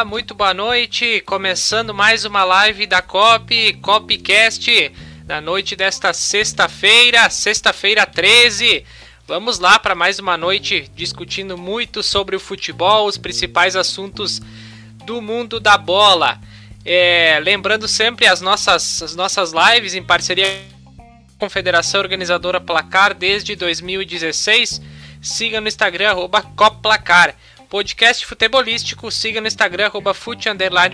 Olá, muito boa noite. Começando mais uma live da COP, COPcast, na noite desta sexta-feira, sexta-feira 13. Vamos lá para mais uma noite discutindo muito sobre o futebol, os principais assuntos do mundo da bola. É, lembrando sempre as nossas, as nossas lives em parceria com a Confederação Organizadora Placar desde 2016. Siga no Instagram, arroba Coplacar podcast futebolístico. Siga no Instagram, arroba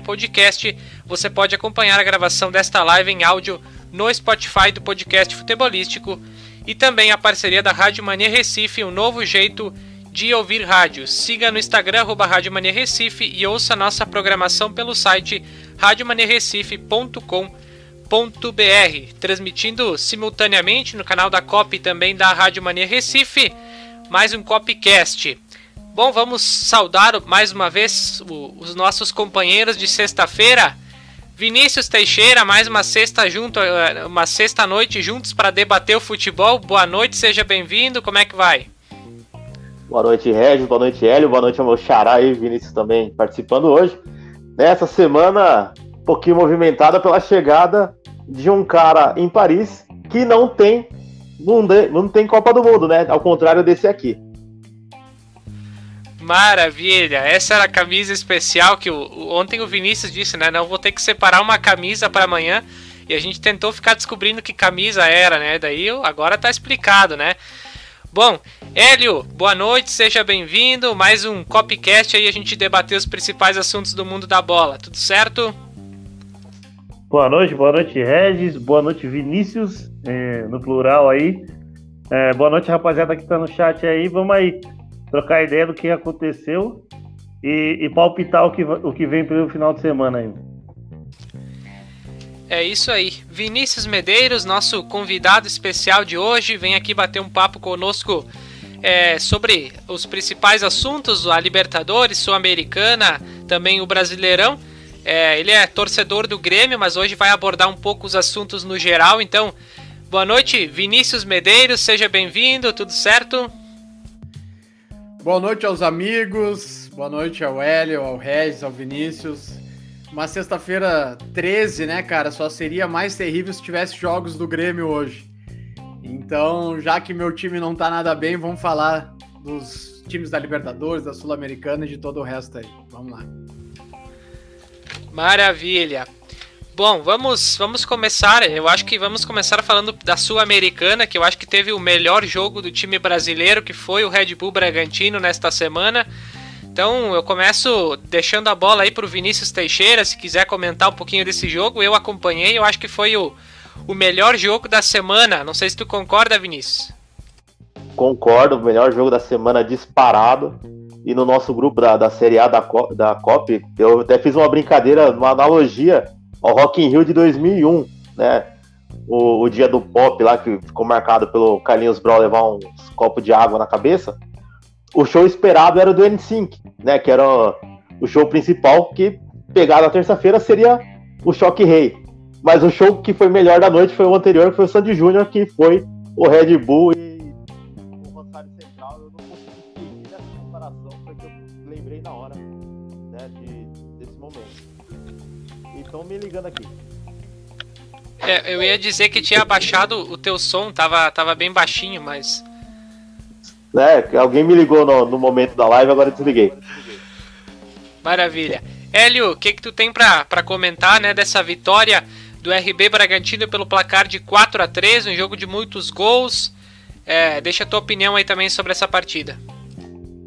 podcast. Você pode acompanhar a gravação desta live em áudio no Spotify do podcast futebolístico e também a parceria da Rádio Mania Recife, um novo jeito de ouvir rádio. Siga no Instagram, arroba Rádio Mania Recife e ouça nossa programação pelo site radiomanierrecife.com.br, transmitindo simultaneamente no canal da COP e também da Rádio Mania Recife, mais um Copcast. Bom, vamos saudar mais uma vez os nossos companheiros de sexta-feira. Vinícius Teixeira, mais uma sexta junto, eh, uma sexta noite juntos para debater o futebol. Boa noite, seja bem-vindo. Como é que vai? Boa noite, Regis. Boa noite, Hélio. Boa noite ao meu xará e Vinícius também participando hoje. Nessa semana, um pouquinho movimentada pela chegada de um cara em Paris que não tem, não tem Copa do Mundo, né? Ao contrário desse aqui. Maravilha! Essa era a camisa especial que o, ontem o Vinícius disse, né? Não vou ter que separar uma camisa para amanhã. E a gente tentou ficar descobrindo que camisa era, né? Daí agora tá explicado, né? Bom, Hélio, boa noite, seja bem-vindo. Mais um Copcast aí a gente debater os principais assuntos do mundo da bola. Tudo certo? Boa noite, boa noite, Regis. Boa noite, Vinícius, é, no plural aí. É, boa noite, rapaziada que tá no chat aí. Vamos aí trocar ideia do que aconteceu e, e palpitar o que, o que vem pelo final de semana ainda. É isso aí. Vinícius Medeiros, nosso convidado especial de hoje, vem aqui bater um papo conosco é, sobre os principais assuntos, a Libertadores, Sul-Americana, também o Brasileirão. É, ele é torcedor do Grêmio, mas hoje vai abordar um pouco os assuntos no geral. Então, boa noite, Vinícius Medeiros, seja bem-vindo, tudo certo? Boa noite aos amigos, boa noite ao Hélio, ao Regis, ao Vinícius. Uma sexta-feira 13, né, cara? Só seria mais terrível se tivesse jogos do Grêmio hoje. Então, já que meu time não tá nada bem, vamos falar dos times da Libertadores, da Sul-Americana e de todo o resto aí. Vamos lá. Maravilha. Bom, vamos, vamos começar. Eu acho que vamos começar falando da Sul-Americana, que eu acho que teve o melhor jogo do time brasileiro, que foi o Red Bull Bragantino nesta semana. Então eu começo deixando a bola aí para o Vinícius Teixeira, se quiser comentar um pouquinho desse jogo. Eu acompanhei, eu acho que foi o, o melhor jogo da semana. Não sei se tu concorda, Vinícius. Concordo, o melhor jogo da semana disparado. E no nosso grupo da, da Série A da, da COP, eu até fiz uma brincadeira, uma analogia ao Rock in Rio de 2001, né? O, o, dia do pop lá, que ficou marcado pelo Carlinhos Brown levar uns copos de água na cabeça. O show esperado era do N5, né? Que era o show principal, que pegado na terça-feira seria o Choque Rei. Mas o show que foi melhor da noite foi o anterior, que foi o Sandy Júnior, que foi o Red Bull estão me ligando aqui. É, eu ia dizer que tinha abaixado o teu som, tava, tava bem baixinho, mas. É, alguém me ligou no, no momento da live, agora eu desliguei. Maravilha. Hélio, o que, que tu tem para comentar né, dessa vitória do RB Bragantino pelo placar de 4 a 3 um jogo de muitos gols? É, deixa a tua opinião aí também sobre essa partida.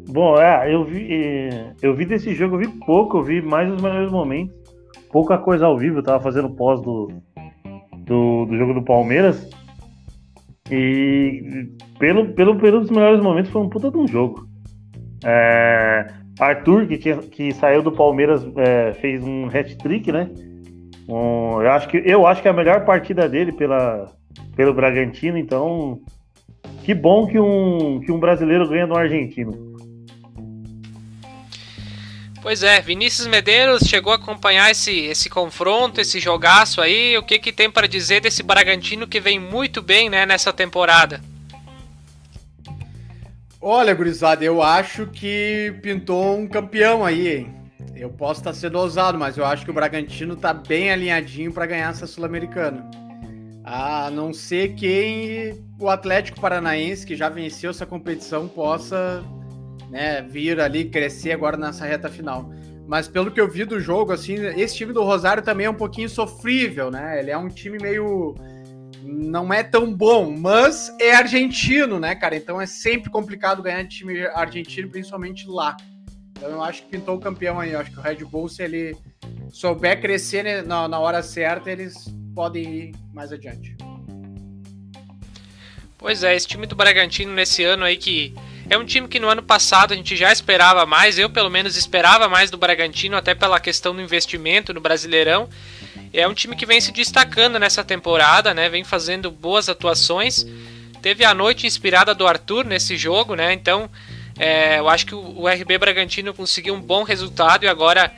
Bom, é, eu vi, eu vi desse jogo, eu vi pouco, eu vi mais os melhores momentos pouca coisa ao vivo, eu tava fazendo pós do, do, do jogo do Palmeiras. E pelo, pelo período dos melhores momentos foi um puta de um jogo. É, Arthur, que, tinha, que saiu do Palmeiras, é, fez um hat-trick, né? Um, eu, acho que, eu acho que é a melhor partida dele pela, pelo Bragantino, então que bom que um, que um brasileiro ganha do argentino. Pois é, Vinícius Medeiros chegou a acompanhar esse, esse confronto, esse jogaço aí. O que, que tem para dizer desse Bragantino que vem muito bem né, nessa temporada? Olha, gurizada, eu acho que pintou um campeão aí, hein? eu posso estar sendo ousado, mas eu acho que o Bragantino está bem alinhadinho para ganhar essa Sul-Americana. A não ser que o Atlético Paranaense, que já venceu essa competição, possa né, vir ali crescer agora nessa reta final. Mas pelo que eu vi do jogo, assim, esse time do Rosário também é um pouquinho sofrível, né? Ele é um time meio. Não é tão bom, mas é argentino, né, cara? Então é sempre complicado ganhar de time argentino, principalmente lá. Então eu acho que pintou o campeão aí. Eu acho que o Red Bull, se ele souber crescer né, na, na hora certa, eles podem ir mais adiante. Pois é, esse time do Bragantino nesse ano aí que é um time que no ano passado a gente já esperava mais, eu pelo menos esperava mais do Bragantino, até pela questão do investimento no Brasileirão. É um time que vem se destacando nessa temporada, né? Vem fazendo boas atuações. Teve a noite inspirada do Arthur nesse jogo, né? Então, é, eu acho que o, RB Bragantino conseguiu um bom resultado e agora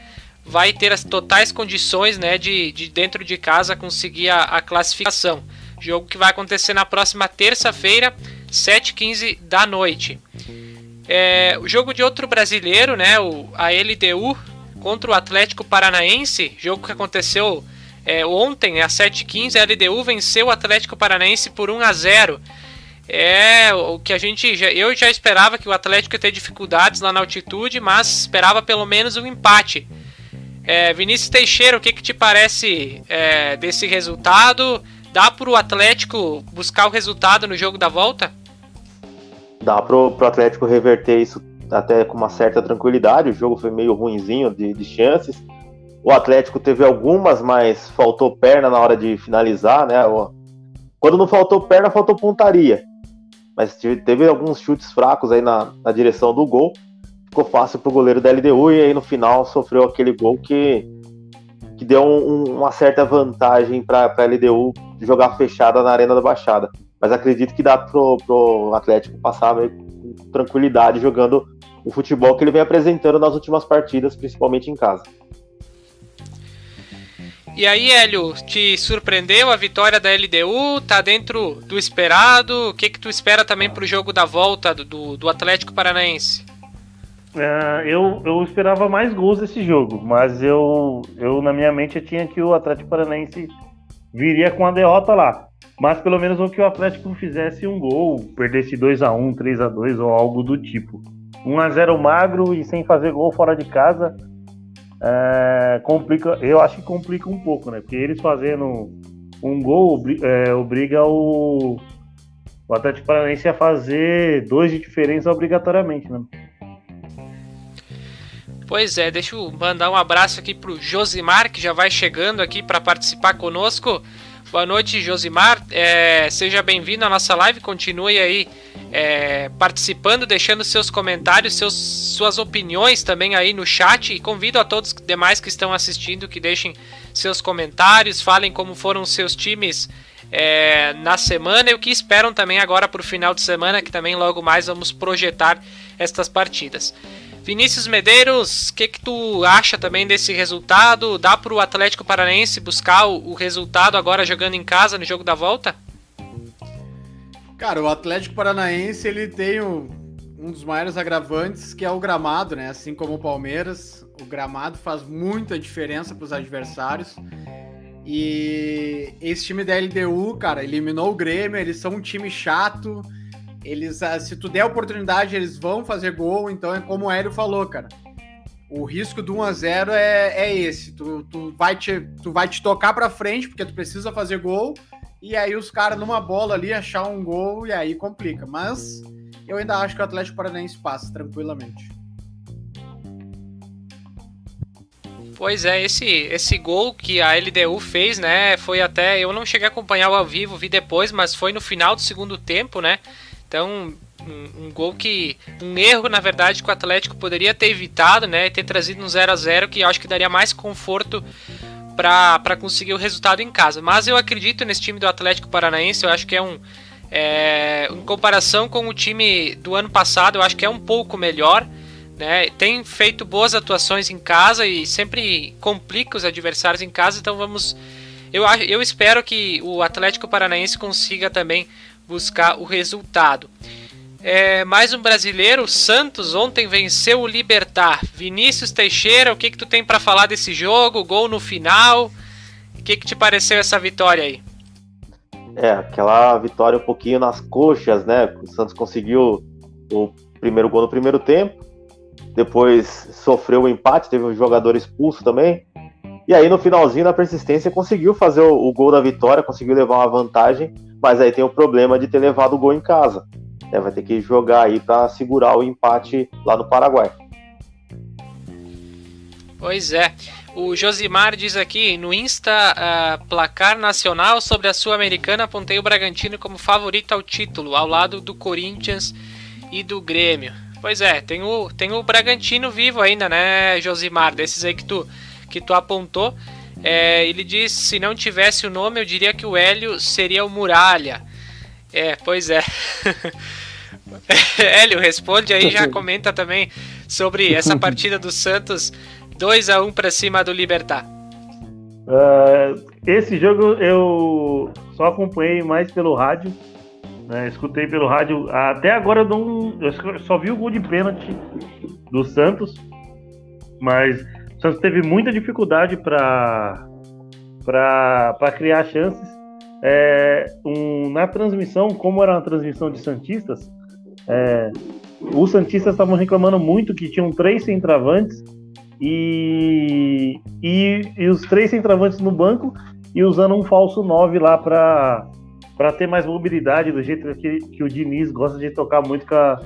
vai ter as totais condições, né, de, de dentro de casa conseguir a, a classificação. Jogo que vai acontecer na próxima terça-feira, 7h15 da noite. É, o jogo de outro brasileiro, né, o, a LDU contra o Atlético Paranaense, jogo que aconteceu é, ontem, às 7h15, a LDU venceu o Atlético Paranaense por 1 a 0 é o que a gente já, eu já esperava que o Atlético ia ter dificuldades lá na altitude, mas esperava pelo menos um empate. É, Vinícius Teixeira, o que, que te parece é, desse resultado? Dá para o Atlético buscar o resultado no jogo da volta? Dá pro, pro Atlético reverter isso até com uma certa tranquilidade. O jogo foi meio ruinzinho de, de chances. O Atlético teve algumas, mas faltou perna na hora de finalizar, né? Quando não faltou perna, faltou pontaria. Mas teve alguns chutes fracos aí na, na direção do gol. Ficou fácil pro goleiro da LDU e aí no final sofreu aquele gol que, que deu um, uma certa vantagem para a LDU jogar fechada na Arena da Baixada. Mas acredito que dá pro, pro Atlético passar meio com tranquilidade jogando o futebol que ele vem apresentando nas últimas partidas, principalmente em casa. E aí, Hélio, te surpreendeu a vitória da LDU? Tá dentro do esperado? O que que tu espera também pro jogo da volta do, do Atlético Paranaense? É, eu, eu esperava mais gols desse jogo, mas eu, eu na minha mente eu tinha que o Atlético Paranaense viria com a derrota lá. Mas pelo menos o que o Atlético fizesse um gol, perdesse 2 a 1 3 a 2 ou algo do tipo. 1 a 0 magro e sem fazer gol fora de casa, é, complica, eu acho que complica um pouco, né? Porque eles fazendo um gol é, obriga o, o Atlético Paranaense a fazer dois de diferença obrigatoriamente, né? Pois é, deixa eu mandar um abraço aqui pro Josimar, que já vai chegando aqui para participar conosco. Boa noite, Josimar. É, seja bem-vindo à nossa live. Continue aí é, participando, deixando seus comentários, seus, suas opiniões também aí no chat. E convido a todos os demais que estão assistindo que deixem seus comentários, falem como foram os seus times é, na semana e o que esperam também agora para o final de semana, que também logo mais vamos projetar estas partidas. Vinícius Medeiros, o que, que tu acha também desse resultado? Dá para o Atlético Paranaense buscar o, o, resultado agora jogando em casa no jogo da volta? Cara, o Atlético Paranaense ele tem o, um dos maiores agravantes que é o gramado, né? Assim como o Palmeiras, o gramado faz muita diferença para os adversários. E esse time da LDU, cara, eliminou o Grêmio, eles são um time chato eles, ah, se tu der oportunidade, eles vão fazer gol. Então é como o Hélio falou, cara. O risco do 1 a 0 é, é esse. Tu, tu, vai te, tu vai te tocar para frente, porque tu precisa fazer gol. E aí os caras numa bola ali achar um gol e aí complica. Mas eu ainda acho que o Atlético Paranaense passa tranquilamente. Pois é, esse, esse gol que a LDU fez, né, foi até, eu não cheguei a acompanhar ao vivo, vi depois, mas foi no final do segundo tempo, né, então, um, um, gol que. Um erro, na verdade, que o Atlético poderia ter evitado, né? Ter trazido um 0 a 0 que acho que daria mais conforto para conseguir o resultado em casa. Mas eu acredito nesse time do Atlético Paranaense, eu acho que é um. É, em comparação com o time do ano passado, eu acho que é um pouco melhor. Né? Tem feito boas atuações em casa e sempre complica os adversários em casa, então vamos. Eu, eu espero que o Atlético Paranaense consiga também buscar o resultado. É, mais um brasileiro, Santos, ontem venceu o Libertar. Vinícius Teixeira, o que, que tu tem para falar desse jogo? Gol no final. O que, que te pareceu essa vitória aí? É, aquela vitória um pouquinho nas coxas, né? O Santos conseguiu o primeiro gol no primeiro tempo, depois sofreu o empate, teve um jogador expulso também. E aí no finalzinho da persistência conseguiu fazer o, o gol da vitória, conseguiu levar uma vantagem, mas aí tem o problema de ter levado o gol em casa. É, vai ter que jogar aí para segurar o empate lá no Paraguai. Pois é. O Josimar diz aqui no Insta uh, placar nacional sobre a Sul-Americana apontei o Bragantino como favorito ao título, ao lado do Corinthians e do Grêmio. Pois é, tem o, tem o Bragantino vivo ainda, né, Josimar? Desses aí que tu, que tu apontou. É, ele diz: se não tivesse o nome, eu diria que o Hélio seria o Muralha. É, pois é. Hélio, responde aí, já comenta também sobre essa partida do Santos 2 a 1 para cima do Libertar. Uh, esse jogo eu só acompanhei mais pelo rádio, né, escutei pelo rádio. Até agora eu, não, eu só vi o gol de pênalti do Santos, mas Santos teve muita dificuldade para criar chances. É, um, na transmissão, como era uma transmissão de Santistas, é, os Santistas estavam reclamando muito que tinham três centravantes e, e, e, os três centravantes no banco e usando um falso 9 lá para ter mais mobilidade, do jeito que, que o Diniz gosta de tocar muito com a,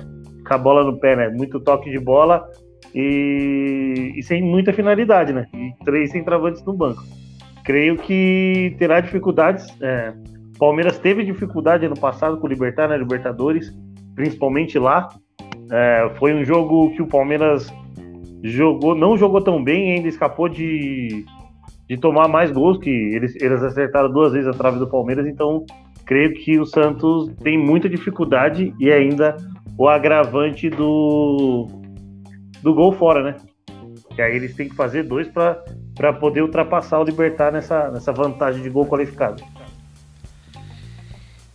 com a bola no pé, né? Muito toque de bola e, e sem muita finalidade, né? E três centravantes no banco. Creio que terá dificuldades. É, Palmeiras teve dificuldade ano passado com o Libertar, né? Libertadores principalmente lá. É, foi um jogo que o Palmeiras jogou, não jogou tão bem, ainda escapou de, de tomar mais gols, que eles, eles acertaram duas vezes a trave do Palmeiras, então creio que o Santos tem muita dificuldade e ainda o agravante do, do gol fora, né? Que aí eles têm que fazer dois para poder ultrapassar o Libertar nessa, nessa vantagem de gol qualificado.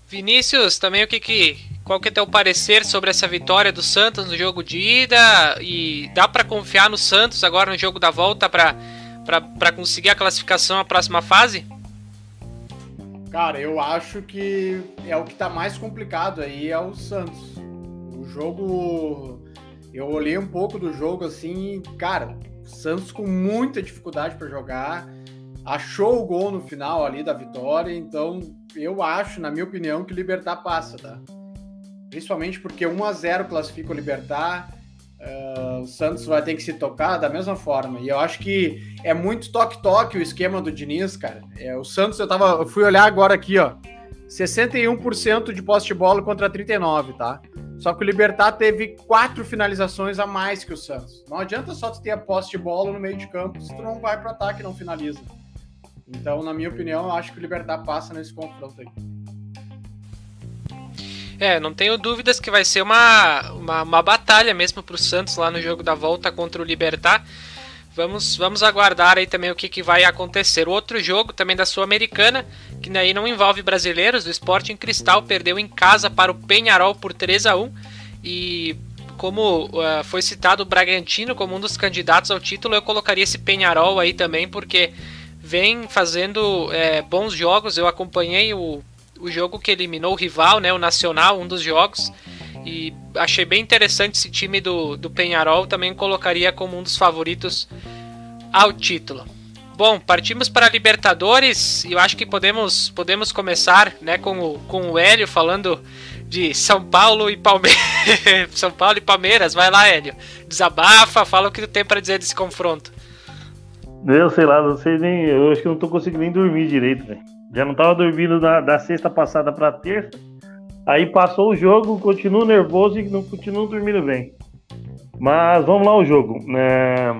Vinícius, também o que, que qual que é teu parecer sobre essa vitória do Santos no jogo de ida? E dá para confiar no Santos agora no jogo da volta para conseguir a classificação à próxima fase? Cara, eu acho que é o que tá mais complicado aí é o Santos. O jogo. Eu olhei um pouco do jogo assim, cara, Santos com muita dificuldade para jogar, achou o gol no final ali da vitória, então eu acho, na minha opinião, que Libertar passa, tá? principalmente porque 1 a 0 classifica o Libertar. Uh, o Santos vai ter que se tocar da mesma forma. E eu acho que é muito toque-toque o esquema do Diniz, cara. É, o Santos, eu, tava, eu fui olhar agora aqui, ó. 61% de posse de bola contra 39, tá? Só que o Libertar teve quatro finalizações a mais que o Santos. Não adianta só tu ter a posse de bola no meio de campo se tu não vai para ataque e não finaliza. Então, na minha opinião, eu acho que o Libertar passa nesse confronto aí. É, não tenho dúvidas que vai ser uma, uma, uma batalha mesmo para o Santos lá no jogo da volta contra o Libertar. Vamos, vamos aguardar aí também o que, que vai acontecer. Outro jogo também da Sul-Americana, que aí não envolve brasileiros, o Sporting Cristal perdeu em casa para o Penharol por 3 a 1 e como uh, foi citado o Bragantino como um dos candidatos ao título, eu colocaria esse Penharol aí também, porque vem fazendo é, bons jogos. Eu acompanhei o o jogo que eliminou o rival, né, o Nacional, um dos jogos. E achei bem interessante esse time do, do Penharol, também colocaria como um dos favoritos ao título. Bom, partimos para Libertadores e eu acho que podemos, podemos começar né, com, o, com o Hélio falando de São Paulo e Palmeiras. São Paulo e Palmeiras, vai lá, Hélio. Desabafa, fala o que tu tem para dizer desse confronto. Eu sei lá, não sei nem. Eu acho que não tô conseguindo nem dormir direito, velho. Já não tava dormindo da, da sexta passada para terça. Aí passou o jogo, continuo nervoso e não continuo dormindo bem. Mas vamos lá o jogo. É...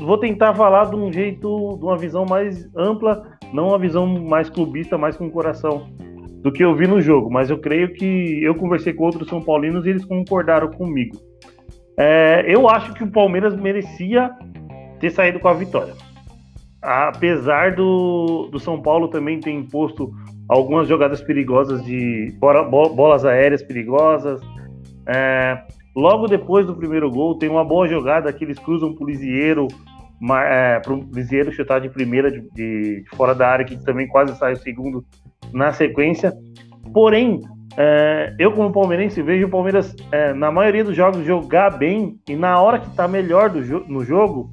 Vou tentar falar de um jeito, de uma visão mais ampla, não uma visão mais clubista, mais com coração do que eu vi no jogo. Mas eu creio que eu conversei com outros São Paulinos e eles concordaram comigo. É... Eu acho que o Palmeiras merecia ter saído com a vitória apesar do, do São Paulo também ter imposto algumas jogadas perigosas de bolas aéreas perigosas, É, logo depois do primeiro gol, tem uma boa jogada que eles cruzam pro Lisieiro, é, pro Lisieiro chutar de primeira de, de, fora da área, que também quase sai o segundo na sequência. Porém, é, eu como palmeirense vejo o Palmeiras, é, na maioria dos jogos, jogar bem e na hora que tá melhor jo no jogo,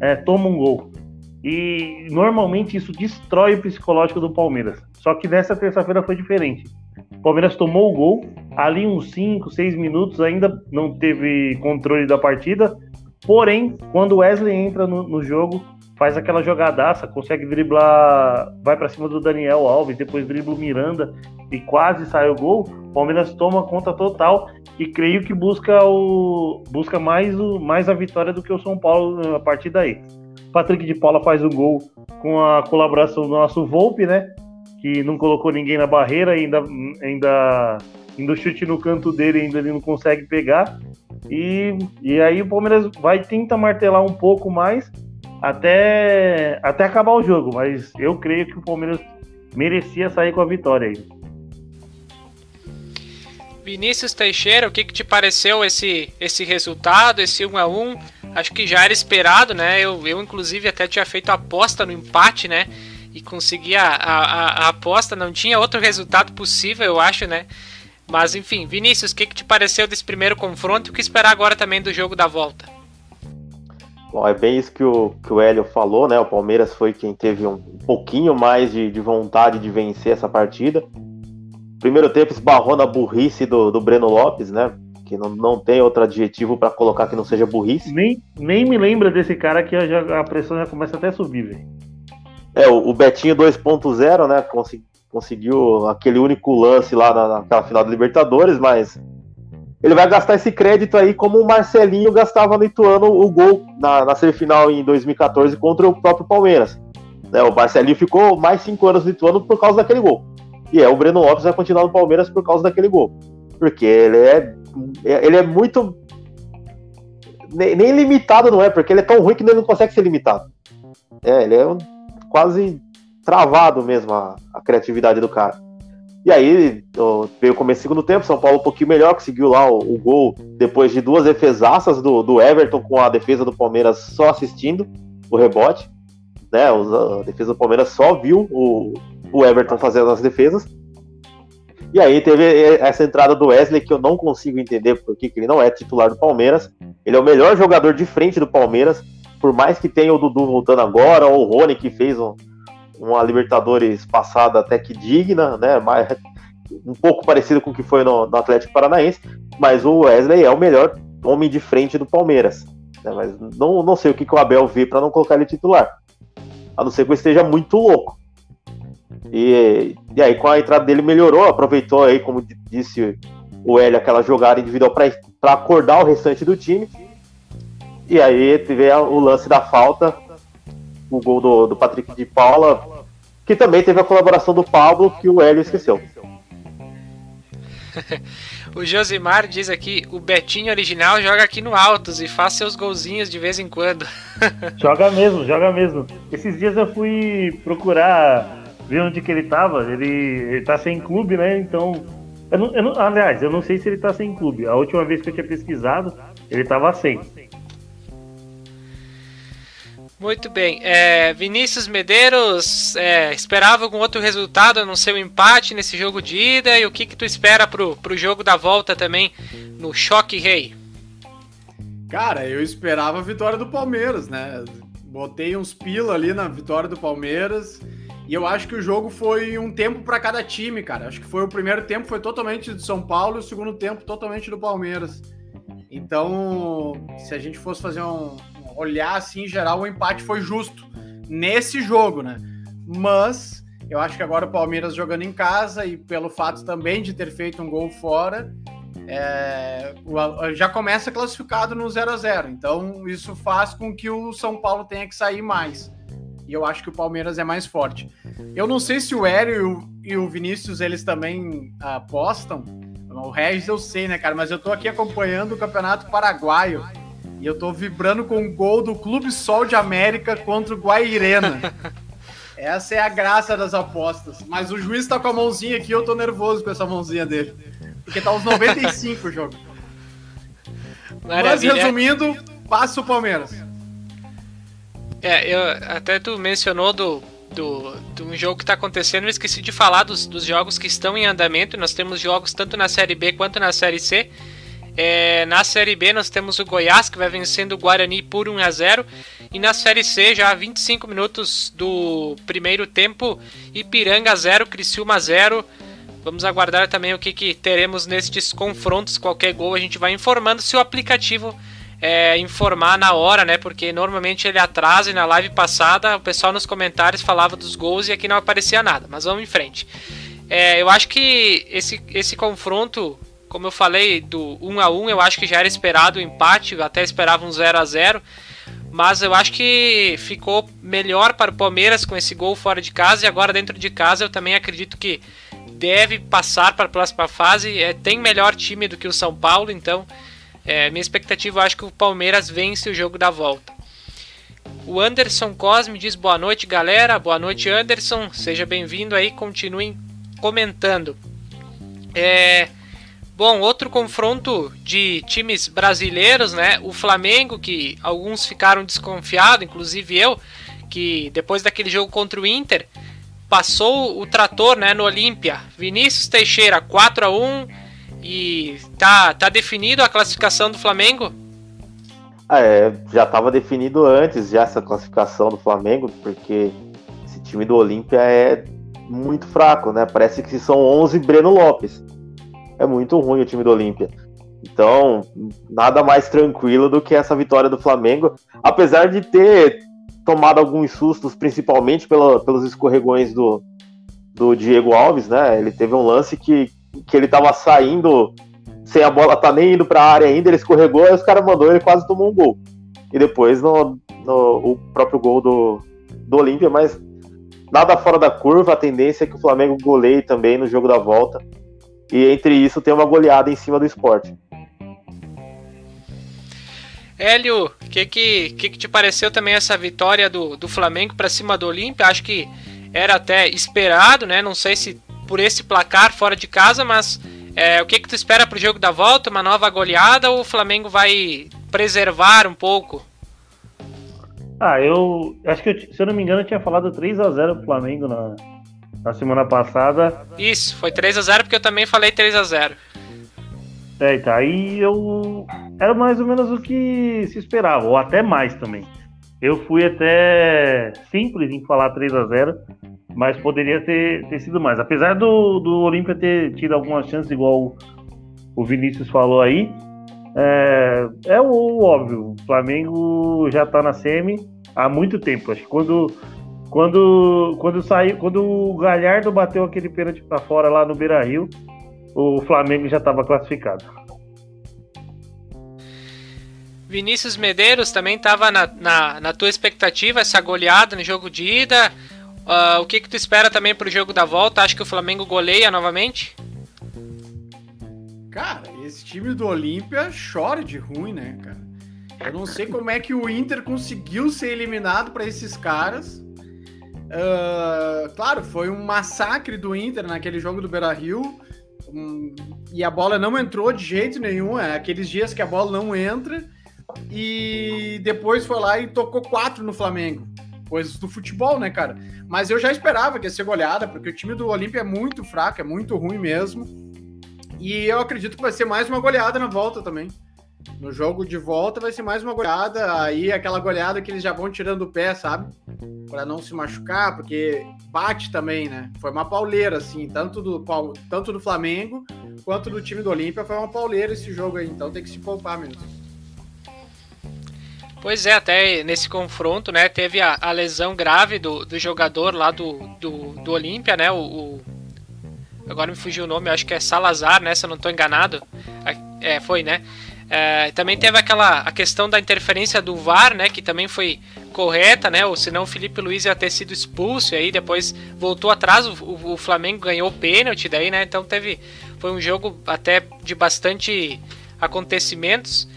é, toma um gol. E normalmente isso destrói o psicológico do Palmeiras. Só que nessa terça-feira foi diferente. O Palmeiras tomou o gol, ali uns 5, 6 minutos ainda não teve controle da partida. Porém, quando o Wesley entra no, no jogo, faz aquela jogadaça, consegue driblar, vai para cima do Daniel Alves, depois dribla o Miranda e quase sai o gol. O Palmeiras toma conta total e creio que busca o busca mais o mais a vitória do que o São Paulo a partir daí. Patrick de Paula faz o gol com a colaboração do nosso Volpe, né? Que não colocou ninguém na barreira, ainda, ainda, ainda chute no canto dele, ainda ele não consegue pegar. E, e aí o Palmeiras vai tentar martelar um pouco mais até, até acabar o jogo, mas eu creio que o Palmeiras merecia sair com a vitória aí. Vinícius Teixeira, o que, que te pareceu esse, esse resultado, esse 1 a 1 Acho que já era esperado, né? Eu, eu inclusive até tinha feito aposta no empate, né? E consegui a, a, a aposta, não tinha outro resultado possível, eu acho, né? Mas enfim, Vinícius, o que, que te pareceu desse primeiro confronto e o que esperar agora também do jogo da volta? Bom, é bem isso que o, que o Hélio falou, né? O Palmeiras foi quem teve um pouquinho mais de, de vontade de vencer essa partida. Primeiro tempo esbarrou na burrice do, do Breno Lopes, né? Que não, não tem outro adjetivo para colocar que não seja burrice. Nem, nem me lembra desse cara que já, a pressão já começa até a subir, velho. É, o, o Betinho 2.0, né? Consegui, conseguiu aquele único lance lá na, naquela final da Libertadores, mas ele vai gastar esse crédito aí como o Marcelinho gastava no Ituano o gol na, na semifinal em 2014 contra o próprio Palmeiras. Né, o Marcelinho ficou mais cinco anos no Ituano por causa daquele gol. E é, o Breno Lopes vai continuar no Palmeiras por causa daquele gol. Porque ele é, ele é muito. Nem, nem limitado não é, porque ele é tão ruim que ele não consegue ser limitado. É, ele é um, quase travado mesmo a, a, criatividade do cara. E aí veio o começo do segundo tempo, São Paulo um pouquinho melhor, conseguiu lá o, o gol depois de duas defesaças do, do Everton com a defesa do Palmeiras só assistindo o rebote. Né, a defesa do Palmeiras só viu o, o Everton fazendo as defesas. E aí teve essa entrada do Wesley que eu não consigo entender porque que ele não é titular do Palmeiras. Ele é o melhor jogador de frente do Palmeiras, por mais que tenha o Dudu voltando agora, ou o Rony que fez um, uma Libertadores passada até que digna, né? Mais, um pouco parecido com o que foi no, no, Atlético Paranaense, mas o Wesley é o melhor homem de frente do Palmeiras. Né? Mas não, não sei o que, que o Abel vê para não colocar ele titular. A não ser que ele esteja muito louco. E, e aí, com a entrada dele, melhorou, aproveitou aí, como disse o Hélio, aquela jogada individual para acordar o restante do time. E aí teve o lance da falta, o gol do, do Patrick de Paula, que também teve a colaboração do Pablo, que o Hélio esqueceu. o Josimar diz aqui: o Betinho original joga aqui no Altos e faz seus golzinhos de vez em quando. joga mesmo, joga mesmo. Esses dias eu fui procurar ver onde que ele tava. Ele, ele tá sem clube, né? Então. Eu não, eu não, aliás, eu não sei se ele tá sem clube. A última vez que eu tinha pesquisado, ele tava sem. Muito bem. É, Vinícius Medeiros, é, esperava algum outro resultado a não ser o um empate nesse jogo de ida? E o que, que tu espera pro, pro jogo da volta também no Choque Rei? Cara, eu esperava a vitória do Palmeiras, né? Botei uns pila ali na vitória do Palmeiras. E eu acho que o jogo foi um tempo para cada time, cara. Acho que foi o primeiro tempo foi totalmente do São Paulo e o segundo tempo totalmente do Palmeiras. Então, se a gente fosse fazer um olhar assim em geral, o empate foi justo nesse jogo, né? Mas eu acho que agora o Palmeiras jogando em casa e pelo fato também de ter feito um gol fora, é, já começa classificado no 0 a 0 Então, isso faz com que o São Paulo tenha que sair mais. E eu acho que o Palmeiras é mais forte. Eu não sei se o Hélio e o Vinícius eles também apostam. O Regis eu sei, né, cara? Mas eu tô aqui acompanhando o Campeonato Paraguaio. E eu tô vibrando com o gol do Clube Sol de América contra o Guairena. Essa é a graça das apostas. Mas o juiz tá com a mãozinha aqui, eu tô nervoso com essa mãozinha dele. Porque tá uns 95 o jogo. Maravilha. Mas resumindo, passa o Palmeiras. É, eu, até tu mencionou do, do, do jogo que está acontecendo, eu esqueci de falar dos, dos jogos que estão em andamento. Nós temos jogos tanto na Série B quanto na Série C. É, na Série B nós temos o Goiás que vai vencendo o Guarani por 1 a 0 e na Série C já 25 minutos do primeiro tempo Ipiranga 0, Criciúma 0. Vamos aguardar também o que, que teremos nestes confrontos. Qualquer gol a gente vai informando se o aplicativo é, informar na hora, né? Porque normalmente ele atrasa e na live passada o pessoal nos comentários falava dos gols e aqui não aparecia nada. Mas vamos em frente. É, eu acho que esse, esse confronto como eu falei, do 1 a 1 eu acho que já era esperado o empate, até esperava um 0 a 0 mas eu acho que ficou melhor para o Palmeiras com esse gol fora de casa e agora dentro de casa eu também acredito que deve passar para a próxima fase. É, tem melhor time do que o São Paulo, então é, minha expectativa acho que o Palmeiras vence o jogo da volta. O Anderson Cosme diz boa noite, galera. Boa noite, Anderson. Seja bem-vindo aí, continuem comentando. É, Bom, outro confronto de times brasileiros, né? O Flamengo, que alguns ficaram desconfiados, inclusive eu, que depois daquele jogo contra o Inter, passou o trator, né, no Olímpia. Vinícius Teixeira 4 a 1 e tá tá definido a classificação do Flamengo? É, já estava definido antes já essa classificação do Flamengo, porque esse time do Olímpia é muito fraco, né? Parece que são 11 Breno Lopes é muito ruim o time do Olímpia. Então, nada mais tranquilo do que essa vitória do Flamengo, apesar de ter tomado alguns sustos, principalmente pela, pelos escorregões do, do Diego Alves, né? Ele teve um lance que, que ele tava saindo sem a bola, tá nem indo para a área ainda, ele escorregou, e os caras mandou, ele quase tomou um gol. E depois no, no o próprio gol do, do Olímpia, mas nada fora da curva, a tendência é que o Flamengo goleie também no jogo da volta. E entre isso tem uma goleada em cima do esporte. Hélio, o que, que, que, que te pareceu também essa vitória do, do Flamengo para cima do Olímpia? Acho que era até esperado, né? Não sei se por esse placar fora de casa, mas é, o que, que tu espera para o jogo da volta? Uma nova goleada ou o Flamengo vai preservar um pouco? Ah, eu acho que, eu, se eu não me engano, eu tinha falado 3 a 0 pro Flamengo na, na semana passada. Isso, foi 3 a 0 porque eu também falei 3 a 0 É, tá. Aí eu. Era mais ou menos o que se esperava, ou até mais também. Eu fui até simples em falar 3 a 0 mas poderia ter, ter sido mais. Apesar do, do Olímpia ter tido algumas chances, igual o Vinícius falou aí, é, é o óbvio. O Flamengo já tá na semi há muito tempo. Acho que quando quando, quando saiu, quando o Galhardo bateu aquele pênalti para fora lá no Beira Rio, o Flamengo já estava classificado. Vinícius Medeiros também estava na, na, na, tua expectativa, essa goleada no jogo de ida. Uh, o que, que tu espera também para o jogo da volta? Acho que o Flamengo goleia novamente? Cara, esse time do Olímpia chora de ruim, né, cara? Eu não sei como é que o Inter conseguiu ser eliminado para esses caras. Uh, claro, foi um massacre do Inter naquele jogo do Beira Rio. Um, e a bola não entrou de jeito nenhum. É aqueles dias que a bola não entra. E depois foi lá e tocou quatro no Flamengo. Coisas do futebol, né, cara? Mas eu já esperava que ia ser goleada, porque o time do Olímpia é muito fraco, é muito ruim mesmo. E eu acredito que vai ser mais uma goleada na volta também. No jogo de volta vai ser mais uma goleada, aí aquela goleada que eles já vão tirando o pé, sabe? Para não se machucar, porque bate também, né? Foi uma pauleira, assim, tanto do, tanto do Flamengo quanto do time do Olímpia. Foi uma pauleira esse jogo aí, então tem que se poupar mesmo. Pois é, até nesse confronto, né? Teve a, a lesão grave do, do jogador lá do, do, do Olímpia, né? O, o, agora me fugiu o nome, acho que é Salazar, né? Se eu não estou enganado. É, foi, né? É, também teve aquela a questão da interferência do VAR, né, que também foi correta, né, ou senão o Felipe Luiz ia ter sido expulso e aí depois voltou atrás, o, o Flamengo ganhou o pênalti daí, né, então teve foi um jogo até de bastante acontecimentos.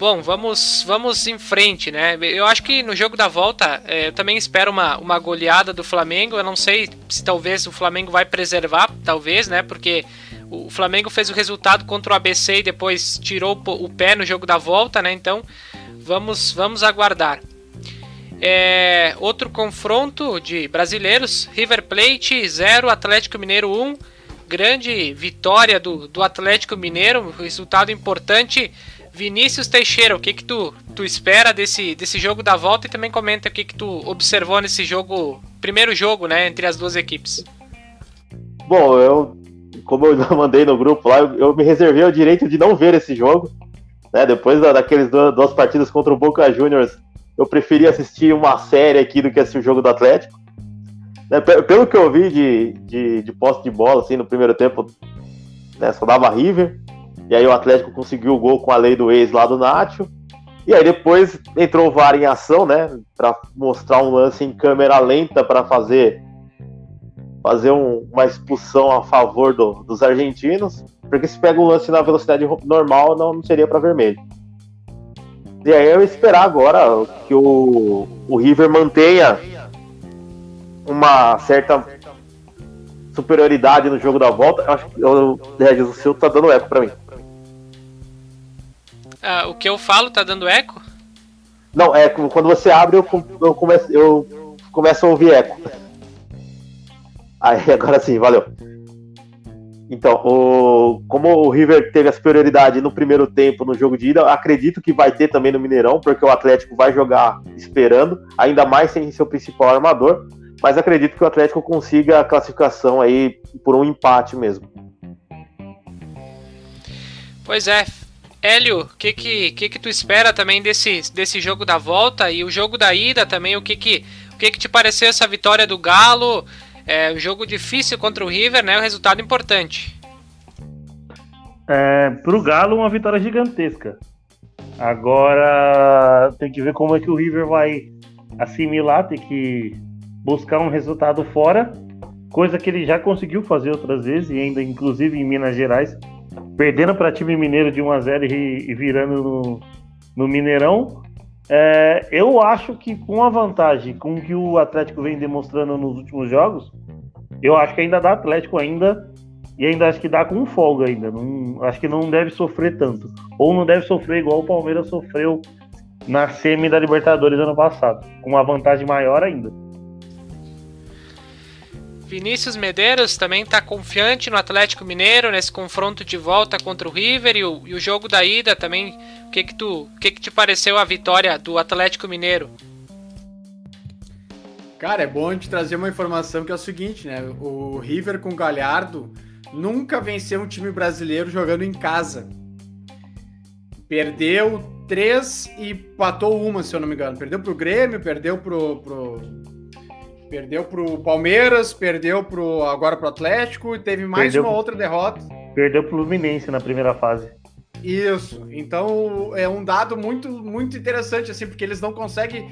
Bom, vamos vamos em frente, né? Eu acho que no jogo da volta é, eu também espero uma, uma goleada do Flamengo. Eu não sei se talvez o Flamengo vai preservar, talvez, né? Porque o Flamengo fez o resultado contra o ABC e depois tirou o pé no jogo da volta, né? Então vamos, vamos aguardar. É, outro confronto de brasileiros: River Plate 0, Atlético Mineiro 1. Grande vitória do, do Atlético Mineiro, resultado importante. Vinícius Teixeira, o que, que tu, tu espera desse, desse jogo da volta e também comenta o que, que tu observou nesse jogo, primeiro jogo, né, entre as duas equipes. Bom, eu como eu mandei no grupo lá, eu, me reservei o direito de não ver esse jogo. Né? Depois da, daqueles duas, duas partidas contra o Boca Juniors, eu preferi assistir uma série aqui do que assistir o jogo do Atlético. Né? Pelo que eu vi de, de, de posse de bola, assim, no primeiro tempo, né? só dava River. E aí o Atlético conseguiu o gol com a lei do ex lá do Nacho. E aí depois entrou o VAR em ação, né? Para mostrar um lance em câmera lenta para fazer fazer um, uma expulsão a favor do, dos argentinos, porque se pega o lance na velocidade normal, não, não seria para vermelho. E aí eu esperar agora que o, o River mantenha uma certa superioridade no jogo da volta. Eu acho que o Regis, o seu tá dando eco para mim. Ah, o que eu falo tá dando eco? Não, é quando você abre eu, eu, começo, eu começo a ouvir eco. Aí, agora sim, valeu. Então, o, como o River teve a superioridade no primeiro tempo no jogo de ida, acredito que vai ter também no Mineirão, porque o Atlético vai jogar esperando, ainda mais sem seu principal armador. Mas acredito que o Atlético consiga a classificação aí por um empate mesmo. Pois é. Hélio, o que que, que que tu espera também desse, desse jogo da volta e o jogo da ida também? O que que, o que que te pareceu essa vitória do Galo? É um jogo difícil contra o River, né? Um resultado importante. É, pro Galo, uma vitória gigantesca. Agora tem que ver como é que o River vai assimilar, tem que buscar um resultado fora, coisa que ele já conseguiu fazer outras vezes, e ainda inclusive em Minas Gerais, perdendo para time mineiro de 1 a 0 e, e virando no, no Mineirão. É, eu acho que com a vantagem com que o Atlético vem demonstrando nos últimos jogos, eu acho que ainda dá Atlético ainda e ainda acho que dá com folga ainda. Não, acho que não deve sofrer tanto. Ou não deve sofrer igual o Palmeiras sofreu na semi da Libertadores ano passado, com uma vantagem maior ainda. Vinícius Medeiros também está confiante no Atlético Mineiro nesse confronto de volta contra o River e o, e o jogo da ida também. O que que tu, o que que te pareceu a vitória do Atlético Mineiro? Cara, é bom te trazer uma informação que é o seguinte, né? O River com o Galhardo nunca venceu um time brasileiro jogando em casa. Perdeu três e patou uma, se eu não me engano. Perdeu pro Grêmio, perdeu pro, pro Perdeu pro Palmeiras, perdeu pro, agora pro Atlético e teve mais perdeu uma outra derrota. Perdeu pro Fluminense na primeira fase. Isso. Então é um dado muito, muito interessante, assim, porque eles não conseguem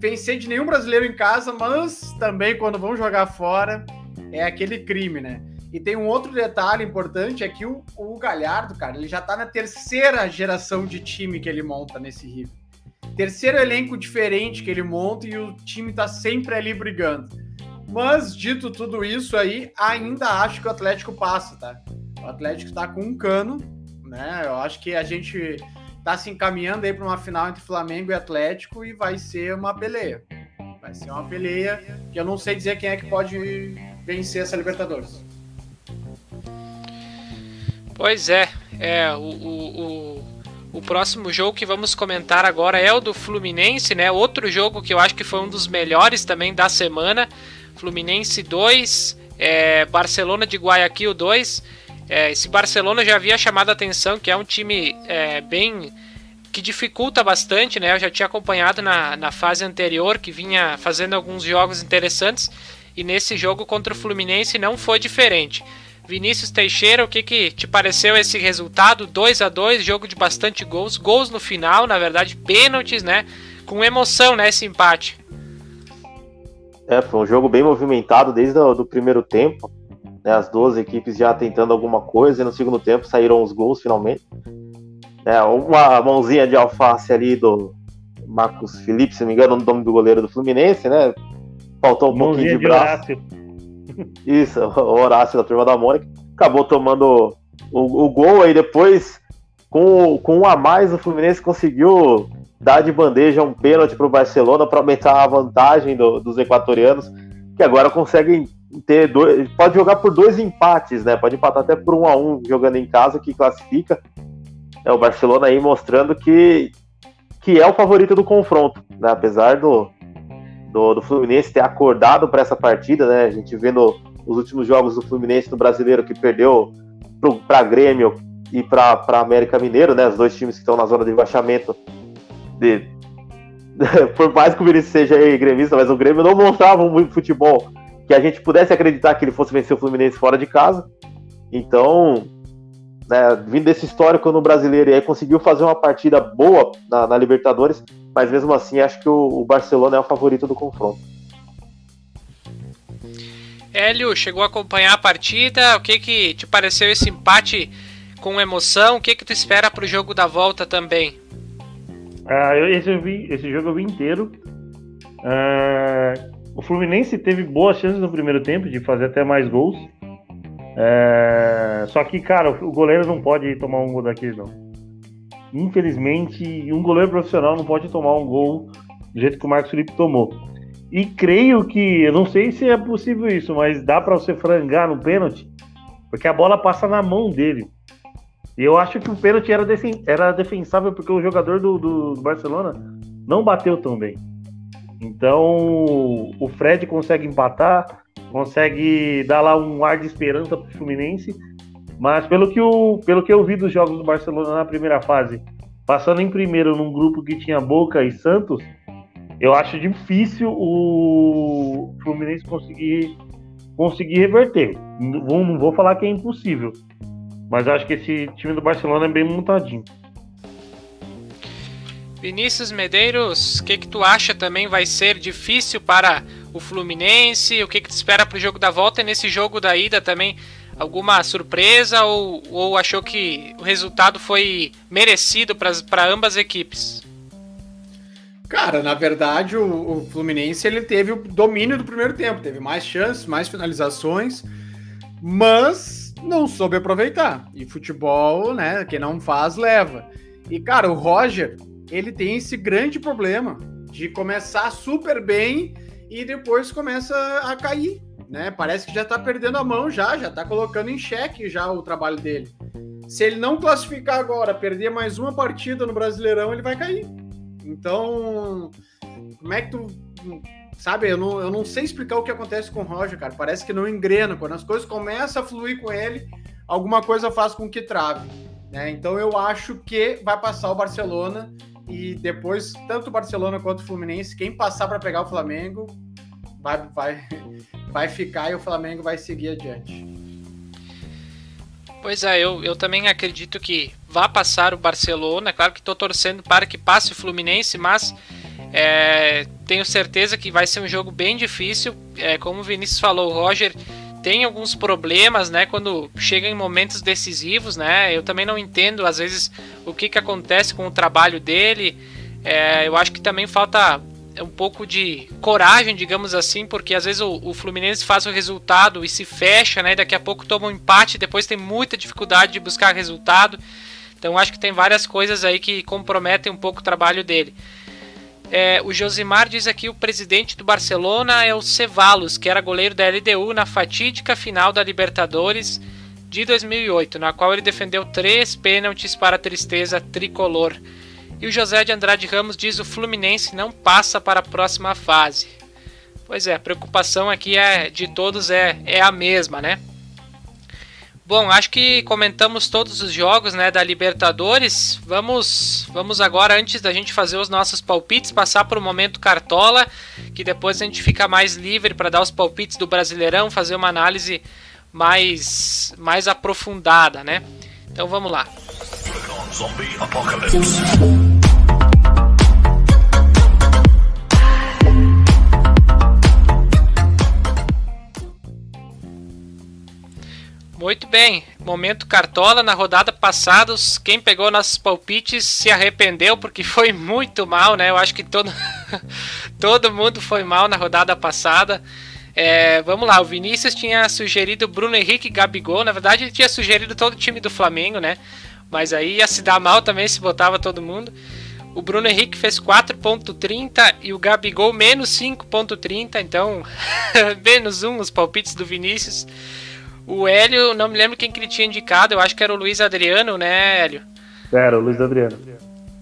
vencer de nenhum brasileiro em casa, mas também quando vão jogar fora é aquele crime, né? E tem um outro detalhe importante, é que o, o Galhardo, cara, ele já tá na terceira geração de time que ele monta nesse River. Terceiro elenco diferente que ele monta e o time tá sempre ali brigando. Mas, dito tudo isso aí, ainda acho que o Atlético passa, tá? O Atlético tá com um cano, né? Eu acho que a gente tá se encaminhando aí para uma final entre Flamengo e Atlético e vai ser uma peleia. Vai ser uma peleia que eu não sei dizer quem é que pode vencer essa Libertadores. Pois é, é o, o, o o próximo jogo que vamos comentar agora é o do Fluminense, né? Outro jogo que eu acho que foi um dos melhores também da semana. Fluminense 2, é, Barcelona de Guayaquil 2. É, esse Barcelona já havia chamado a atenção que é um time é, bem que dificulta bastante, né? Eu já tinha acompanhado na, na fase anterior que vinha fazendo alguns jogos interessantes e nesse jogo contra o Fluminense não foi diferente. Vinícius Teixeira, o que, que te pareceu esse resultado? 2 a 2 jogo de bastante gols, gols no final, na verdade, pênaltis, né? Com emoção, né, esse empate. É, foi um jogo bem movimentado desde o do primeiro tempo. Né, as duas equipes já tentando alguma coisa, e no segundo tempo saíram os gols finalmente. É, uma mãozinha de alface ali do Marcos Felipe, se não me engano, o nome do goleiro do Fluminense, né? Faltou um mãozinha pouquinho de braço. De isso, o Horácio da turma da Mônica, acabou tomando o, o gol aí depois, com, com um a mais, o Fluminense conseguiu dar de bandeja um pênalti para o Barcelona para aumentar a vantagem do, dos equatorianos, que agora conseguem ter dois, pode jogar por dois empates, né? Pode empatar até por um a um jogando em casa que classifica. É o Barcelona aí mostrando que que é o favorito do confronto, né? Apesar do, do, do Fluminense ter acordado para essa partida, né? A gente vendo os últimos jogos do Fluminense no Brasileiro que perdeu para Grêmio e para América Mineiro, né? Os dois times que estão na zona de rebaixamento. De... Por mais que o Vinícius seja gremista, mas o Grêmio não mostrava muito futebol que a gente pudesse acreditar que ele fosse vencer o Fluminense fora de casa. Então, né, vindo desse histórico no brasileiro e aí conseguiu fazer uma partida boa na, na Libertadores, mas mesmo assim acho que o, o Barcelona é o favorito do confronto. Hélio, chegou a acompanhar a partida? O que que te pareceu esse empate com emoção? O que que tu espera para o jogo da volta também? Ah, esse, eu vi, esse jogo eu vi inteiro. Ah, o Fluminense teve boas chances no primeiro tempo de fazer até mais gols. É, só que, cara, o goleiro não pode tomar um gol daquele, não. Infelizmente, um goleiro profissional não pode tomar um gol do jeito que o Marcos Felipe tomou. E creio que, eu não sei se é possível isso, mas dá para você frangar no pênalti, porque a bola passa na mão dele. E eu acho que o pênalti era, era defensável porque o jogador do, do, do Barcelona não bateu tão bem. Então o Fred consegue empatar, consegue dar lá um ar de esperança para o Fluminense. Mas pelo que, o, pelo que eu vi dos jogos do Barcelona na primeira fase, passando em primeiro num grupo que tinha Boca e Santos, eu acho difícil o Fluminense conseguir conseguir reverter. Não, não vou falar que é impossível, mas acho que esse time do Barcelona é bem montadinho. Vinícius Medeiros, o que, que tu acha também vai ser difícil para o Fluminense? O que, que tu espera para o jogo da volta? E nesse jogo da ida também, alguma surpresa ou, ou achou que o resultado foi merecido para ambas equipes? Cara, na verdade, o, o, Fluminense ele teve o domínio do primeiro tempo, teve mais chances, mais finalizações, mas não soube aproveitar. E futebol, né? Quem não faz, leva. E, cara, o Roger, ele tem esse grande problema de começar super bem e depois começa a cair, né? Parece que já tá perdendo a mão já, já tá colocando em xeque já o trabalho dele. Se ele não classificar agora, perder mais uma partida no Brasileirão, ele vai cair. Então, como é que tu. Sabe, eu não, eu não sei explicar o que acontece com o Roger, cara. Parece que não engrena. Quando as coisas começam a fluir com ele, alguma coisa faz com que trave. Né? Então eu acho que vai passar o Barcelona e depois, tanto o Barcelona quanto o Fluminense, quem passar para pegar o Flamengo vai, vai, vai ficar e o Flamengo vai seguir adiante. Pois é, eu, eu também acredito que vá passar o Barcelona. Claro que estou torcendo para que passe o Fluminense, mas é, tenho certeza que vai ser um jogo bem difícil. É, como o Vinícius falou, o Roger tem alguns problemas, né? Quando chega em momentos decisivos, né? Eu também não entendo às vezes o que, que acontece com o trabalho dele. É, eu acho que também falta um pouco de coragem, digamos assim, porque às vezes o, o, Fluminense faz o resultado e se fecha, né? Daqui a pouco toma um empate, depois tem muita dificuldade de buscar resultado. Então acho que tem várias coisas aí que comprometem um pouco o trabalho dele. É, o Josimar diz aqui o presidente do Barcelona é o Cevalos, que era goleiro da LDU na fatídica final da Libertadores de 2008, na qual ele defendeu três pênaltis para a tristeza tricolor. E o José de Andrade Ramos diz o Fluminense não passa para a próxima fase. Pois é, a preocupação aqui é de todos é, é a mesma, né? Bom, acho que comentamos todos os jogos, né, da Libertadores. Vamos, vamos agora antes da gente fazer os nossos palpites, passar para o momento cartola, que depois a gente fica mais livre para dar os palpites do Brasileirão, fazer uma análise mais mais aprofundada, né? Então vamos lá. Zombie Apocalypse. Muito bem, momento cartola na rodada passada. Quem pegou nossos palpites se arrependeu porque foi muito mal, né? Eu acho que todo, todo mundo foi mal na rodada passada. É, vamos lá, o Vinícius tinha sugerido Bruno Henrique e Gabigol. Na verdade, ele tinha sugerido todo o time do Flamengo, né? Mas aí ia se dar mal também se botava todo mundo. O Bruno Henrique fez 4.30 e o Gabigol menos 5.30, então menos um os palpites do Vinícius. O Hélio, não me lembro quem que ele tinha indicado, eu acho que era o Luiz Adriano, né, Hélio? Era, o Luiz Adriano.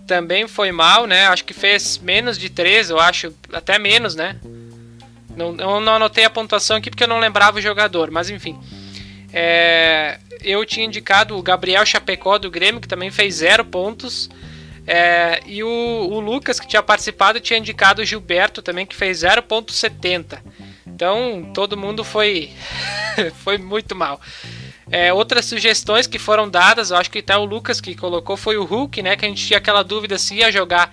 Também foi mal, né? Acho que fez menos de 3, eu acho, até menos, né? Não, eu não anotei a pontuação aqui porque eu não lembrava o jogador, mas enfim. É, eu tinha indicado o Gabriel Chapecó do Grêmio, que também fez zero pontos. É, e o, o, Lucas, que tinha participado, tinha indicado o Gilberto também, que fez 0,70. Então todo mundo foi, foi muito mal. É, outras sugestões que foram dadas, eu acho que até o Lucas que colocou foi o Hulk, né? Que a gente tinha aquela dúvida se ia jogar.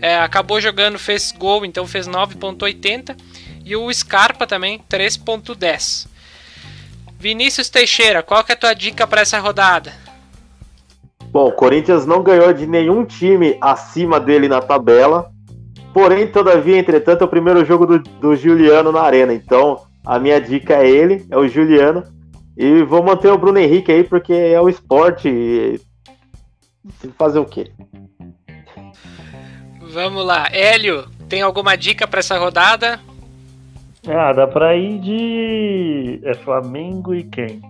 É, acabou jogando, fez gol, então fez 9,80. E o Scarpa também, 3,10. Vinícius Teixeira, qual que é a tua dica para essa rodada? Bom, o Corinthians não ganhou de nenhum time acima dele na tabela. Porém, todavia, entretanto, é o primeiro jogo do, do Juliano na arena. Então, a minha dica é ele, é o Juliano. E vou manter o Bruno Henrique aí, porque é o esporte. E... Fazer o quê? Vamos lá. Hélio, tem alguma dica para essa rodada? Ah, dá pra ir de. É Flamengo e quem?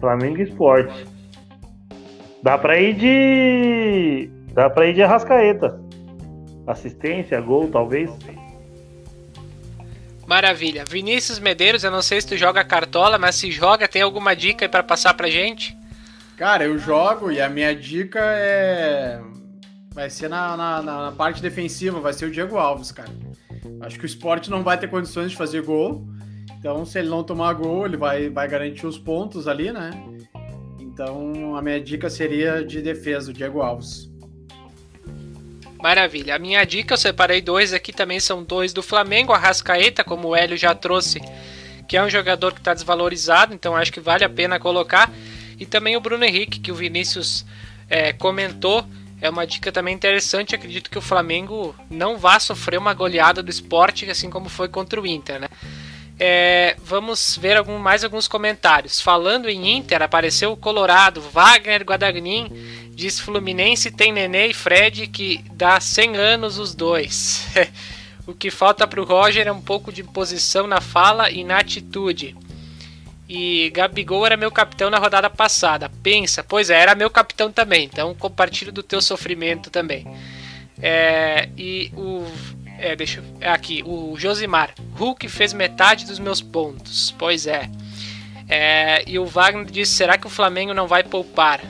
Flamengo e Esporte. Dá pra ir de. Dá pra ir de Arrascaeta. Assistência, gol, talvez. Maravilha. Vinícius Medeiros, eu não sei se tu joga cartola, mas se joga, tem alguma dica aí pra passar pra gente? Cara, eu jogo e a minha dica é. Vai ser na, na, na parte defensiva, vai ser o Diego Alves, cara. Acho que o esporte não vai ter condições de fazer gol. Então, se ele não tomar gol, ele vai, vai garantir os pontos ali, né? Então, a minha dica seria de defesa, o Diego Alves. Maravilha. A minha dica, eu separei dois aqui também, são dois do Flamengo. A Rascaeta, como o Hélio já trouxe, que é um jogador que está desvalorizado, então acho que vale a pena colocar. E também o Bruno Henrique, que o Vinícius é, comentou. É uma dica também interessante. Acredito que o Flamengo não vá sofrer uma goleada do esporte, assim como foi contra o Inter, né? É, vamos ver algum, mais alguns comentários. Falando em Inter, apareceu o Colorado, Wagner Guadagnin, diz Fluminense tem Nenê e Fred que dá 100 anos os dois. o que falta para o Roger é um pouco de posição na fala e na atitude. E Gabigol era meu capitão na rodada passada. Pensa, pois é, era meu capitão também. Então compartilho do teu sofrimento também. É, e o é, deixa eu, é aqui, o Josimar. Hulk fez metade dos meus pontos. Pois é. é. E o Wagner disse: será que o Flamengo não vai poupar?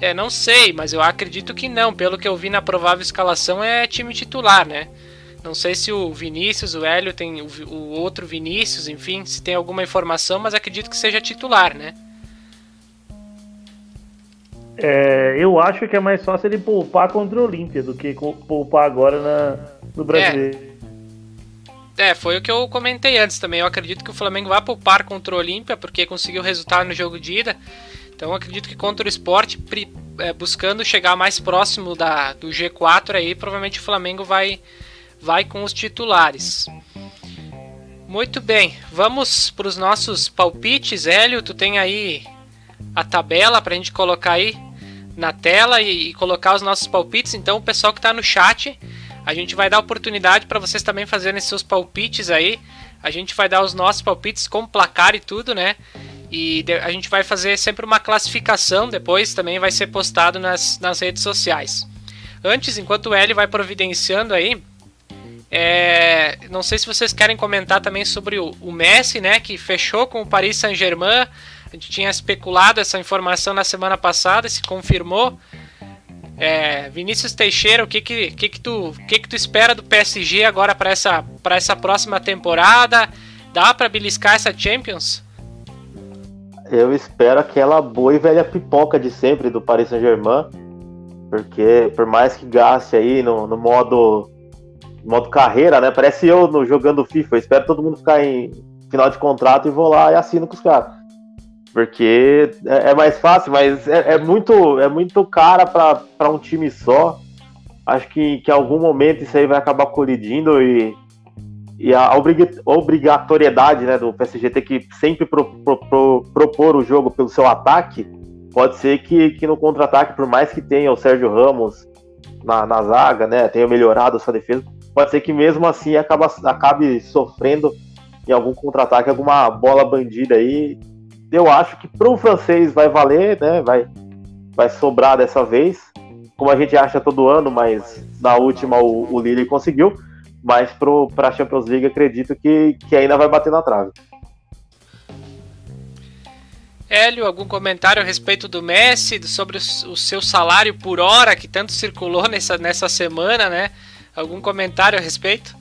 É, não sei, mas eu acredito que não. Pelo que eu vi na provável escalação, é time titular, né? Não sei se o Vinícius, o Hélio tem o, o outro Vinícius, enfim, se tem alguma informação, mas acredito que seja titular, né? É, eu acho que é mais fácil ele poupar contra o Olímpia do que poupar agora na, no Brasileiro. É. é. foi o que eu comentei antes também. Eu acredito que o Flamengo vai poupar contra o Olímpia porque conseguiu resultado no jogo de ida. Então acredito que contra o esporte, é, buscando chegar mais próximo da, do G4 aí, provavelmente o Flamengo vai, vai com os titulares. Muito bem, vamos para os nossos palpites. Hélio, tu tem aí a tabela para a gente colocar aí na tela e, e, colocar os nossos palpites. Então, o pessoal que está no chat, a gente vai dar oportunidade para vocês também fazerem seus palpites aí. A gente vai dar os nossos palpites com placar e tudo, né? E a gente vai fazer sempre uma classificação, depois também vai ser postado nas, nas redes sociais. Antes, enquanto o L vai providenciando aí, é, não sei se vocês querem comentar também sobre o, o Messi, né? Que fechou com o Paris Saint-Germain a gente tinha especulado essa informação na semana passada, se confirmou. É, Vinícius Teixeira, o que que, que, que, tu, que que tu espera do PSG agora para essa, essa próxima temporada? Dá para beliscar essa Champions? Eu espero aquela boa e velha pipoca de sempre do Paris Saint-Germain, porque por mais que gaste aí no, no modo modo carreira, né? Parece eu no, jogando FIFA. Eu espero todo mundo ficar em final de contrato e vou lá e assino com os caras. Porque é, é mais fácil, mas é, é, muito, é muito cara para um time só. Acho que, que em algum momento isso aí vai acabar colidindo e, e a obrigatoriedade né, do PSG ter que sempre pro, pro, pro, propor o jogo pelo seu ataque, pode ser que, que no contra-ataque, por mais que tenha o Sérgio Ramos na, na zaga, né, tenha melhorado sua defesa, pode ser que mesmo assim acaba, acabe sofrendo em algum contra-ataque, alguma bola bandida aí. Eu acho que para o francês vai valer, né, vai, vai sobrar dessa vez, como a gente acha todo ano, mas na última o, o Lille conseguiu. Mas para a Champions League acredito que, que ainda vai bater na trave. Hélio, algum comentário a respeito do Messi, sobre o seu salário por hora que tanto circulou nessa, nessa semana, né? Algum comentário a respeito?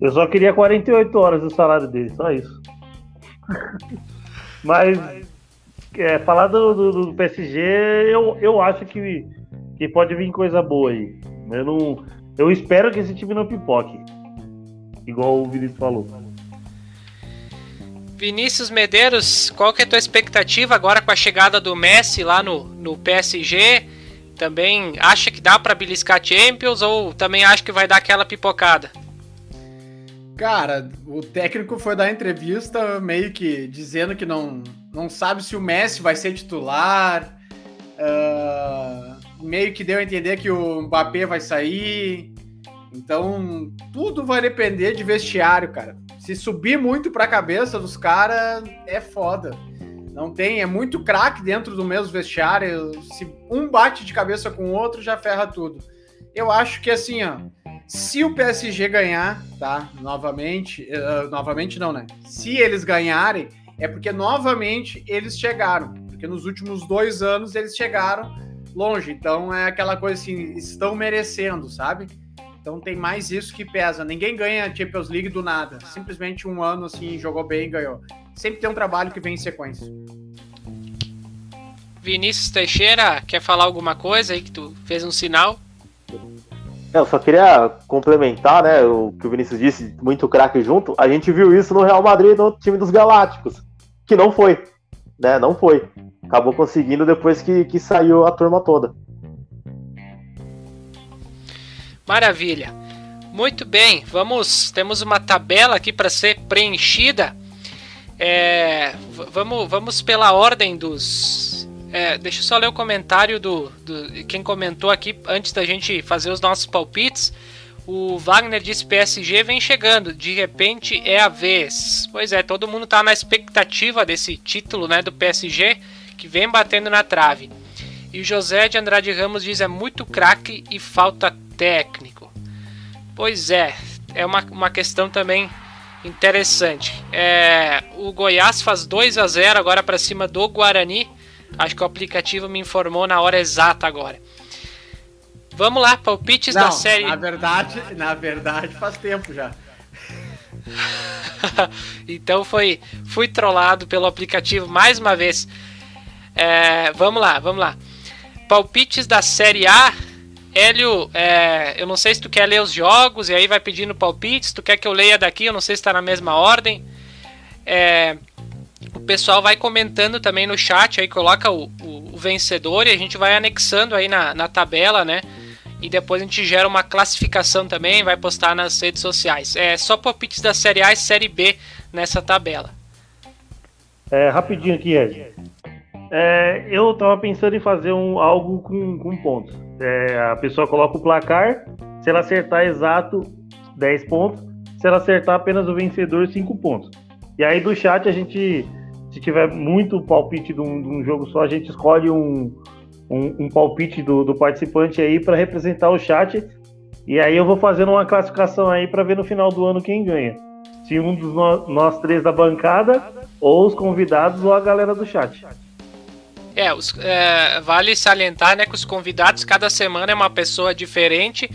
Eu só queria 48 horas do salário dele, só isso. Mas é, falar do, do, do, PSG, eu, eu acho que, que pode vir coisa boa aí. Eu, não, eu espero que esse time não pipoque. Igual o Vinícius falou. Vinícius Medeiros, qual que é a tua expectativa agora com a chegada do Messi lá no, no PSG? Também acha que dá para beliscar Champions ou também acha que vai dar aquela pipocada? Cara, o técnico foi dar entrevista meio que dizendo que não, não sabe se o Messi vai ser titular. Uh, meio que deu a entender que o Mbappé vai sair. Então, tudo vai depender de vestiário, cara se subir muito para a cabeça dos caras, é foda. Não tem, é muito craque dentro do mesmo vestiário. Se um bate de cabeça com o outro, já ferra tudo. Eu acho que assim, ó, se o PSG ganhar, tá? Novamente, uh, novamente não, né? Se eles ganharem, é porque novamente eles chegaram. Porque nos últimos dois anos eles chegaram longe. Então é aquela coisa assim, estão merecendo, sabe? Então tem mais isso que pesa. Ninguém ganha Champions League do nada. Simplesmente um ano assim, jogou bem e ganhou. Sempre tem um trabalho que vem em sequência. Vinícius Teixeira, quer falar alguma coisa aí que tu fez um sinal? Eu só queria complementar, né, o que o Vinícius disse, muito craque junto. A gente viu isso no Real Madrid, no time dos Galácticos, que não foi, né, não foi. Acabou conseguindo depois que, que saiu a turma toda. Maravilha. Muito bem, vamos. Temos uma tabela aqui para ser preenchida. É, vamos, vamos pela ordem dos. É, deixa eu só ler o comentário do, do quem comentou aqui antes da gente fazer os nossos palpites. O Wagner disse PSG vem chegando, de repente é a vez. Pois é, todo mundo está na expectativa desse título, né, do PSG que vem batendo na trave. E o José de Andrade Ramos diz é muito craque e falta técnico. Pois é, é uma, uma questão também interessante. É, o Goiás faz 2 a 0 agora para cima do Guarani. Acho que o aplicativo me informou na hora exata agora. Vamos lá, palpites Não, da série. Na verdade, na verdade faz tempo já. então foi, fui trollado pelo aplicativo mais uma vez. É, vamos lá, vamos lá. Palpites da Série A. Hélio, é, eu não sei se tu quer ler os jogos e aí vai pedindo palpites. Tu quer que eu leia daqui? Eu não sei se está na mesma ordem. É, pessoal vai comentando também no chat, aí coloca o, o, o vencedor e a gente vai anexando aí na, na tabela, né? E depois a gente gera uma classificação também, vai postar nas redes sociais. É só palpites da Série A e Série B nessa tabela. É, rapidinho aqui, Ed. É, eu tava pensando em fazer um, algo com, com pontos. É, a pessoa coloca o placar, se ela acertar exato 10 pontos, se ela acertar apenas o vencedor, 5 pontos. E aí do chat a gente, se tiver muito palpite de um, de um jogo só, a gente escolhe um, um, um palpite do, do, participante aí para representar o chat. E aí eu vou fazendo uma classificação aí para ver no final do ano quem ganha. Se um dos no, nós três da bancada, ou os convidados, ou a galera do chat. É, os, é, vale salientar né, que os convidados cada semana é uma pessoa diferente,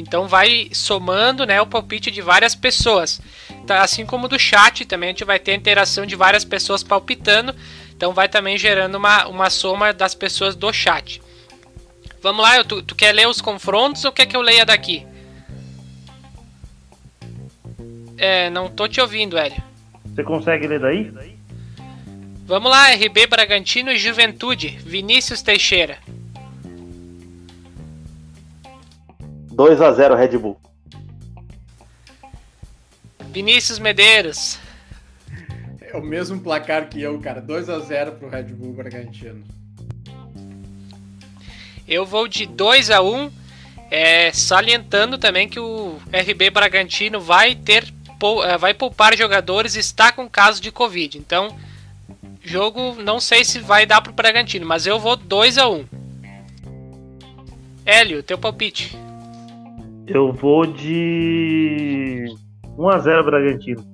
então vai somando né, o palpite de várias pessoas. Tá, assim como do chat também a gente vai ter a interação de várias pessoas palpitando, então vai também gerando uma, uma soma das pessoas do chat. Vamos lá, tu, tu quer ler os confrontos ou quer que eu leia daqui? É, não tô te ouvindo, Hélio. Você consegue ler daí? Vamos lá, RB Bragantino e Juventude. Vinícius Teixeira. 2 a 0 Red Bull. Vinícius Medeiros. É o mesmo placar que eu, cara. 2 a 0 pro Red Bull Bragantino. Eu vou de 2 a 1 é, salientando também que o RB Bragantino vai ter é, vai poupar jogadores e está com caso de Covid. Então, jogo não sei se vai dar pro Bragantino, mas eu vou 2 a 1 Hélio, teu palpite. Eu vou de 1 a 0 Bragantino.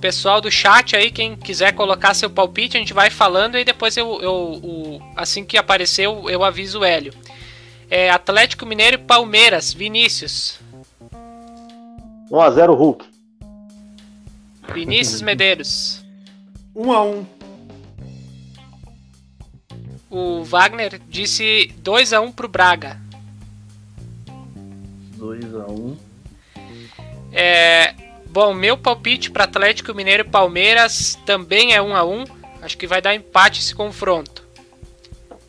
Pessoal do chat aí, quem quiser colocar seu palpite, a gente vai falando e depois eu, eu, eu assim que aparecer eu, eu aviso o Hélio. É, Atlético Mineiro e Palmeiras, Vinícius. 1 a 0 Hulk. Vinícius Medeiros. 1 a 1. O Wagner disse 2 a 1 pro Braga. 2 a 1. É, bom, meu palpite para Atlético Mineiro e Palmeiras também é 1 a 1. Acho que vai dar empate esse confronto.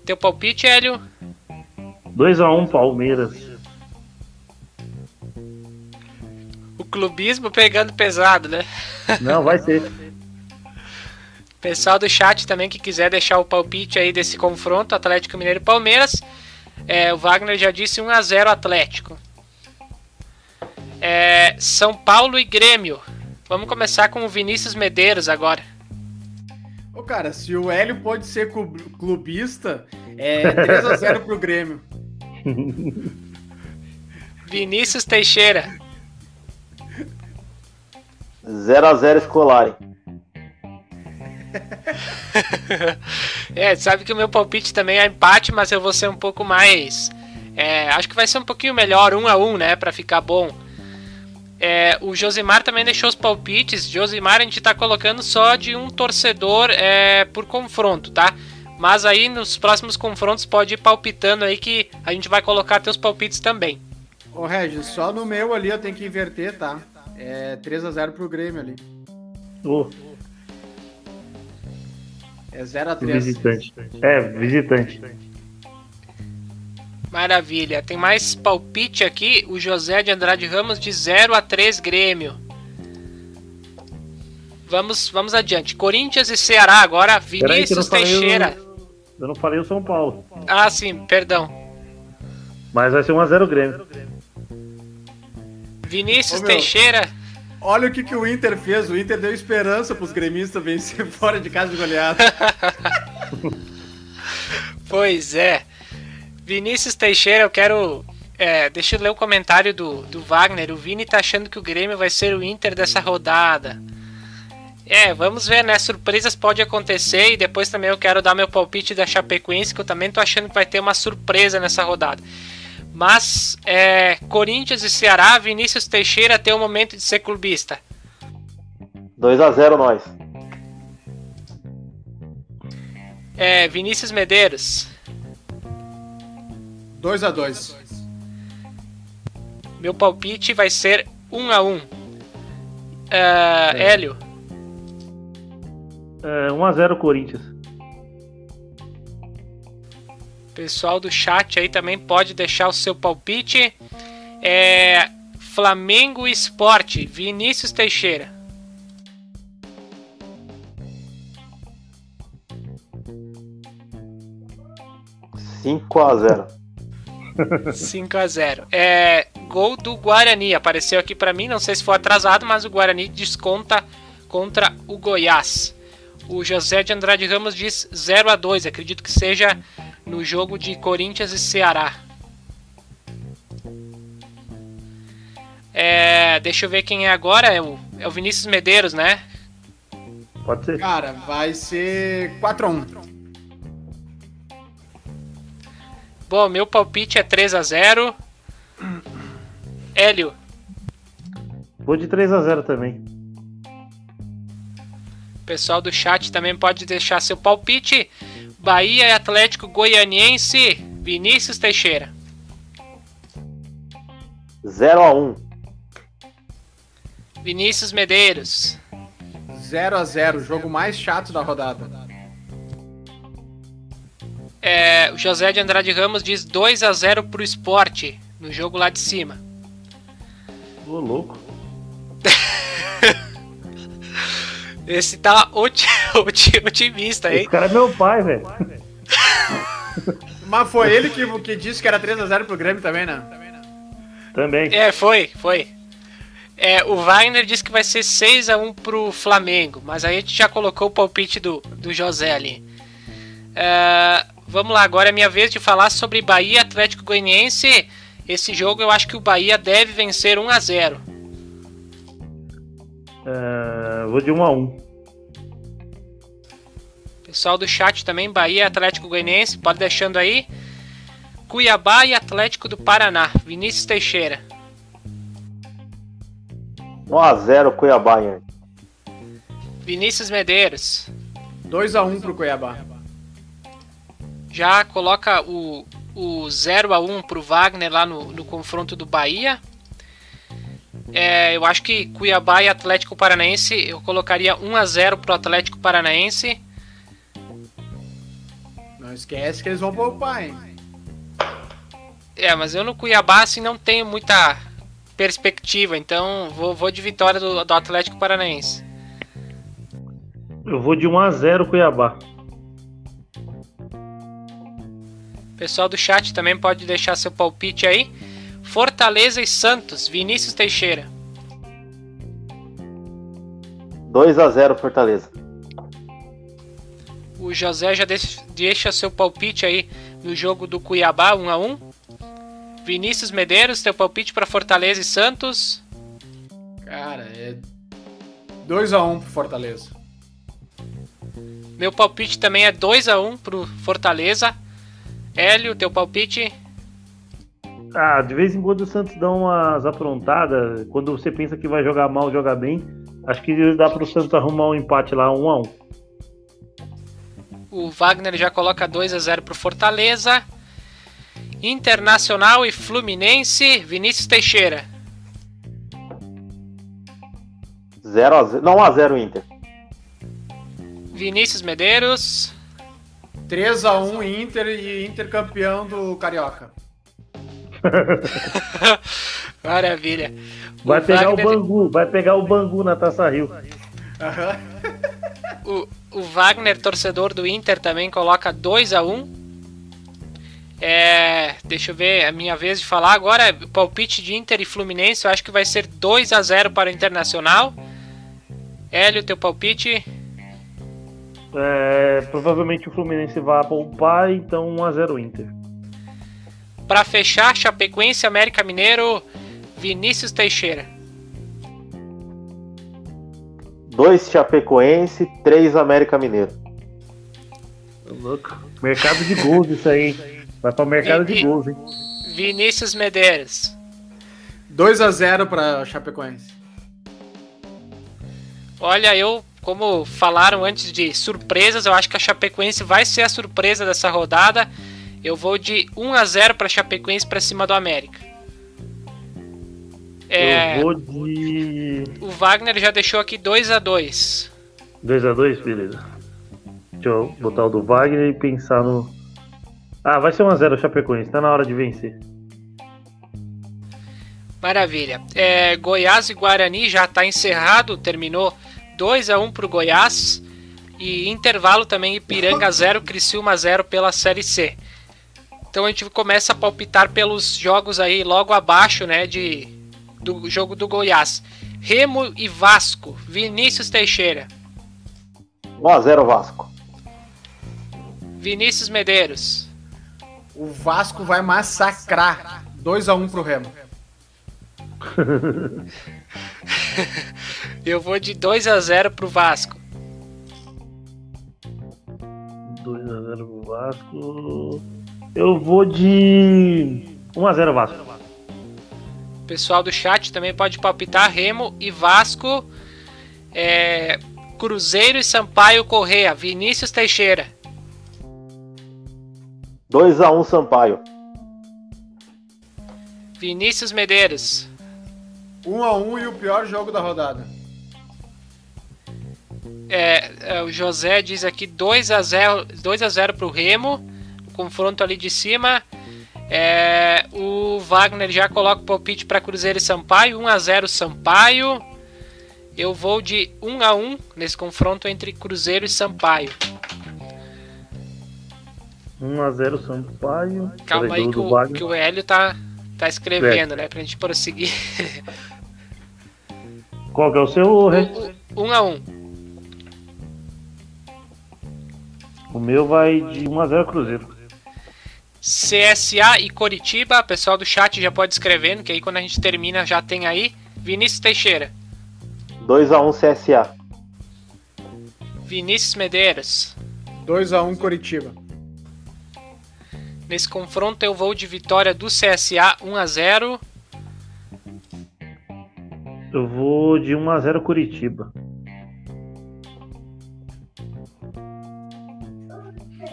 Teu palpite, Hélio? 2 a 1 Palmeiras. O clubismo pegando pesado, né? Não, vai ser. Pessoal do chat também que quiser deixar o palpite aí desse confronto Atlético Mineiro e Palmeiras. É, o Wagner já disse 1 a 0 Atlético. É, São Paulo e Grêmio. Vamos começar com o Vinícius Medeiros agora. Ô cara, se o Hélio pode ser clubista, é 3 a 0 pro Grêmio. Vinícius Teixeira. 0 a 0 escolar. é, sabe que o meu palpite também é empate, mas eu vou ser um pouco mais. É, acho que vai ser um pouquinho melhor, um a um, né? Pra ficar bom. É, o Josimar também deixou os palpites. Josimar, a gente tá colocando só de um torcedor é, por confronto, tá? Mas aí nos próximos confrontos pode ir palpitando aí que a gente vai colocar teus palpites também. Ô Regis, só no meu ali eu tenho que inverter, tá? É 3 a 0 pro Grêmio ali. Oh. É 0 a 3 Visitante. É, visitante. Maravilha. Tem mais palpite aqui. O José de Andrade Ramos de 0 a 3 Grêmio. Vamos, vamos adiante. Corinthians e Ceará agora. Vinícius Teixeira. Eu não falei o São Paulo. Ah, sim, perdão. Mas vai ser 1x0 Grêmio. Vinícius Ô, Teixeira. Olha o que, que o Inter fez. O Inter deu esperança para os gremistas vencer fora de casa de goleada. pois é. Vinícius Teixeira, eu quero. É, deixa eu ler o comentário do, do Wagner. O Vini tá achando que o Grêmio vai ser o Inter dessa rodada. É, vamos ver, né? Surpresas pode acontecer e depois também eu quero dar meu palpite da Chapecoense, que eu também tô achando que vai ter uma surpresa nessa rodada. Mas é, Corinthians e Ceará, Vinícius Teixeira tem o momento de ser clubista. 2 a 0 nós. É, Vinícius Medeiros. 2 a 2. Meu palpite vai ser 1 a 1. Uh, é. Hélio. É, 1 a 0 Corinthians. Pessoal do chat aí também pode deixar o seu palpite. É, Flamengo Esporte, Vinícius Teixeira. Cinco a 0. 5 a 0. É, gol do Guarani apareceu aqui para mim, não sei se foi atrasado, mas o Guarani desconta contra o Goiás. O José de Andrade Ramos diz 0 a 2. Acredito que seja no jogo de Corinthians e Ceará. É, deixa eu ver quem é agora. É o, é o Vinícius Medeiros, né? Pode ser. Cara, vai ser 4x1. Bom, meu palpite é 3 x 0 Hélio. Vou de 3 x 0 também. Pessoal do chat também pode deixar seu palpite. Bahia e Atlético Goianiense, Vinícius Teixeira. 0 a 1. Vinícius Medeiros. 0 a 0, jogo mais chato da rodada. É, o José de Andrade Ramos diz 2 a 0 pro esporte no jogo lá de cima. Ô, louco. Esse tá oti oti otimista, hein? Esse cara é meu pai, velho. Mas foi ele que, que disse que era 3x0 pro Grêmio também, né? Também. É, foi, foi. É, o Wagner disse que vai ser 6x1 pro Flamengo, mas aí a gente já colocou o palpite do, do José ali. É, vamos lá, agora é minha vez de falar sobre Bahia Atlético Goianiense. Esse jogo eu acho que o Bahia deve vencer 1x0. É, vou de 1 a 1 Pessoal do chat também, Bahia Atlético Goianiense, pode deixando aí. Cuiabá e Atlético do Paraná, Vinícius Teixeira. 1x0 Cuiabá, hein? Vinícius Medeiros. 2x1 pro Cuiabá. Já coloca o, o 0 a 1 pro Wagner lá no, no confronto do Bahia. É, eu acho que Cuiabá e Atlético Paranaense eu colocaria 1 a 0 pro Atlético Paranaense. Não esquece que eles vão poupar, hein? É, mas eu no Cuiabá assim não tenho muita perspectiva, então vou, vou de vitória do, do Atlético Paranaense. Eu vou de 1 a 0 Cuiabá. Pessoal do chat também pode deixar seu palpite aí. Fortaleza e Santos, Vinícius Teixeira. 2x0 Fortaleza. O José já deixa seu palpite aí no jogo do Cuiabá 1 a 1. Vinícius Medeiros, teu palpite para Fortaleza e Santos? Cara, é 2x1 pro Fortaleza. Meu palpite também é 2 a 1 pro Fortaleza. Hélio, teu palpite? Ah, de vez em quando o Santos dá umas aprontadas. Quando você pensa que vai jogar mal, joga bem. Acho que dá pro Santos arrumar um empate lá, 1 a 1 O Wagner já coloca 2 a 0 pro Fortaleza. Internacional e Fluminense, Vinícius Teixeira. 0 a 0, não 1 a 0 Inter. Vinícius Medeiros. 3x1 Inter e Inter campeão do Carioca. Maravilha. Vai o pegar Wagner... o Bangu, vai pegar o Bangu na Taça Rio. o, o Wagner, torcedor do Inter, também coloca 2 a 1 é, deixa eu ver, é a minha vez de falar agora. Palpite de Inter e Fluminense, eu acho que vai ser 2 a 0 para o Internacional. Hélio, teu palpite? É, provavelmente o Fluminense vai poupar, então 1 a 0 Inter. Para fechar, Chapecoense, América Mineiro, Vinícius Teixeira. 2 Chapecoense, 3 América Mineiro. Louco. Mercado de gols isso aí. Vai para o mercado de gols, hein? Vinícius Medeiros. 2 a 0 para Chapecoense. Olha, eu, como falaram antes de surpresas, eu acho que a Chapecoense vai ser a surpresa dessa rodada. Eu vou de 1 a 0 para Chapecoense para cima do América. É, eu vou de. O Wagner já deixou aqui 2 a 2 2 a 2 beleza. Deixa eu botar o do Wagner e pensar no, ah, vai ser 1x0 o Chapecoense, tá na hora de vencer. Maravilha. É, Goiás e Guarani já está encerrado, terminou 2 a 1 para o Goiás. E intervalo também Ipiranga 0, Criciúma 0 pela Série C. Então a gente começa a palpitar pelos jogos aí logo abaixo, né, de do jogo do Goiás. Remo e Vasco, Vinícius Teixeira. 1 a 0 Vasco. Vinícius Medeiros. O Vasco vai massacrar 2 a 1 pro Remo. Eu vou de 2 a 0 pro Vasco. 2 a 0 pro Vasco. Eu vou de 1 a 0 Vasco. O pessoal do chat também pode palpitar Remo e Vasco. É, Cruzeiro e Sampaio Correia. Vinícius Teixeira. 2x1 Sampaio. Vinícius Medeiros. 1x1 e o pior jogo da rodada. É, é o José diz aqui 2x0 2x0 pro Remo. Confronto ali de cima. É, o Wagner já coloca o palpite para Cruzeiro e Sampaio. 1x0 Sampaio. Eu vou de 1 a 1 nesse confronto entre Cruzeiro e Sampaio. 1x0 Sampaio. Calma aí que o, que o Hélio tá, tá escrevendo, é. né? Pra gente prosseguir. Qual que é o seu? 1 a 1 O meu vai de 1x0 Cruzeiro. CSA e Coritiba, pessoal do chat já pode escrevendo, que aí quando a gente termina já tem aí. Vinícius Teixeira. 2x1 CSA. Vinícius Medeiros. 2x1 Coritiba. Nesse confronto eu vou de vitória do CSA 1x0. Eu vou de 1x0 Curitiba.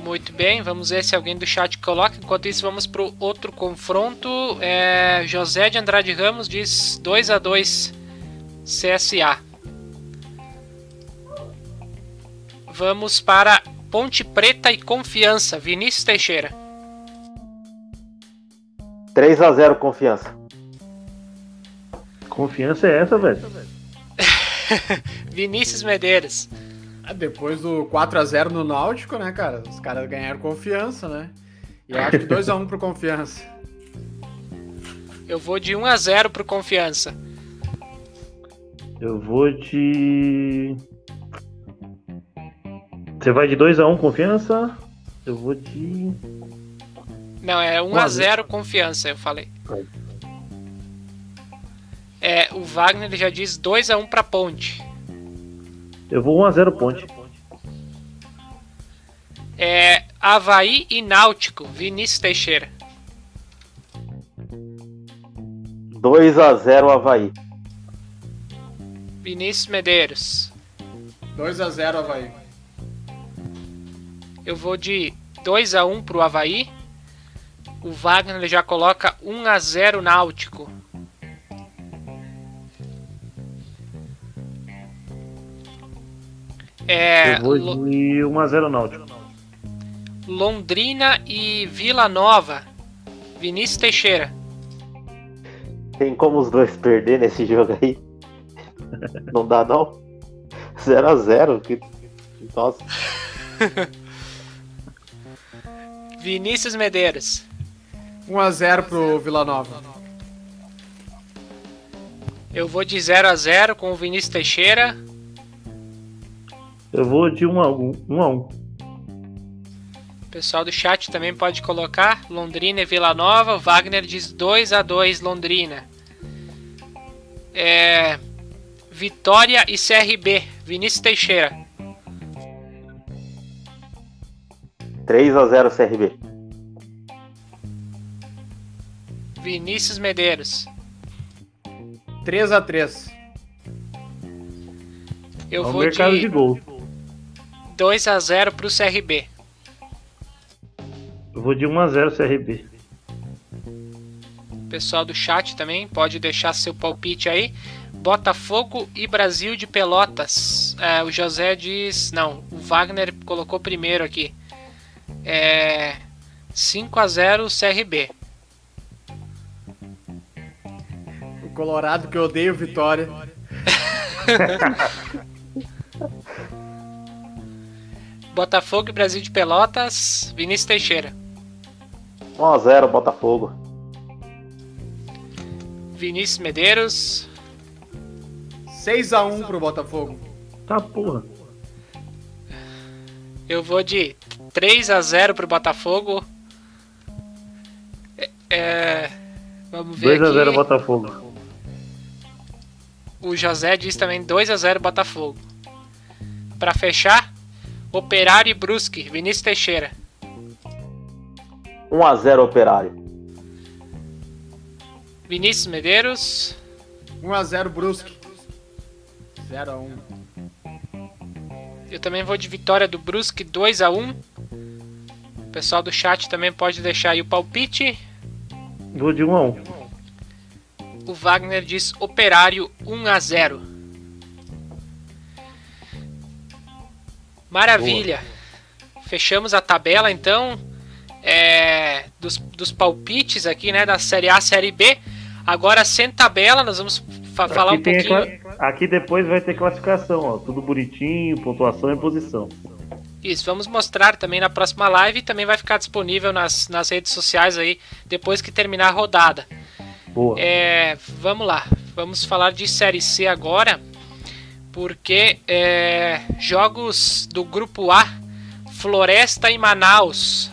Muito bem, vamos ver se alguém do chat coloca. Enquanto isso, vamos para o outro confronto. É, José de Andrade Ramos diz 2 a 2 CSA. Vamos para Ponte Preta e Confiança. Vinícius Teixeira. 3 a 0 Confiança. Confiança é essa, velho? Vinícius Medeiros. Ah, depois do 4x0 no Náutico, né, cara? Os caras ganharam confiança, né? E eu acho que 2x1 pro confiança. Eu vou de 1x0 pro confiança. Eu vou de. Você vai de 2x1 confiança? Eu vou de. Não, é 1x0 confiança, eu falei. É, o Wagner ele já diz 2x1 pra ponte. Eu vou 1x0 Ponte. É Havaí e Náutico, Vinícius Teixeira. 2x0 Havaí. Vinícius Medeiros. 2x0 Havaí. Eu vou de 2x1 pro Havaí. O Wagner já coloca 1x0 Náutico. É, Eu vou de 1x0 Náutico. Londrina e Vila Nova. Vinícius Teixeira. Tem como os dois perder nesse jogo aí? não dá não? 0x0. Que... Nossa. Vinícius Medeiros. 1x0 pro Vila Nova. Eu vou de 0 x 0 com o Vinícius Teixeira. Eu vou de 1 a 1. 1 a 1. Pessoal do chat também pode colocar Londrina e Vila Nova. Wagner diz 2 a 2 Londrina. É, Vitória e CRB. Vinícius Teixeira. 3 a 0 CRB. Vinícius Medeiros. 3 a 3. Eu Ao vou mercado de, de gol. 2 a 0 pro CRB. Eu vou de 1 a 0 CRB. Pessoal do chat também pode deixar seu palpite aí. Botafogo e Brasil de Pelotas. É, o José diz. Não, o Wagner colocou primeiro aqui. É. 5 a 0 CRB. Colorado que eu odeio Vitória. Botafogo e Brasil de Pelotas, Vinícius Teixeira. 1x0 Botafogo. Vinícius Medeiros. 6x1 pro Botafogo. Tá porra. Eu vou de 3x0 pro Botafogo. É, é vamos ver 2x0 aqui. Botafogo. O José diz também 2x0 Botafogo. Para fechar, Operário e Brusque, Vinícius Teixeira. 1x0 Operário. Vinícius Medeiros. 1x0 Brusque. 0x1. Eu também vou de vitória do Brusque 2x1. O pessoal do chat também pode deixar aí o palpite. Vou de 1 a 1. O Wagner diz Operário 1x0. Maravilha. Fechamos a tabela então é, dos, dos palpites aqui, né, da Série A, Série B. Agora sem tabela, nós vamos fa falar um pouquinho. Aqui depois vai ter classificação, ó, tudo bonitinho, pontuação e posição. Isso, vamos mostrar também na próxima live e também vai ficar disponível nas, nas redes sociais aí depois que terminar a rodada. Boa. É, vamos lá, vamos falar de Série C agora, porque é, jogos do Grupo A, Floresta e Manaus.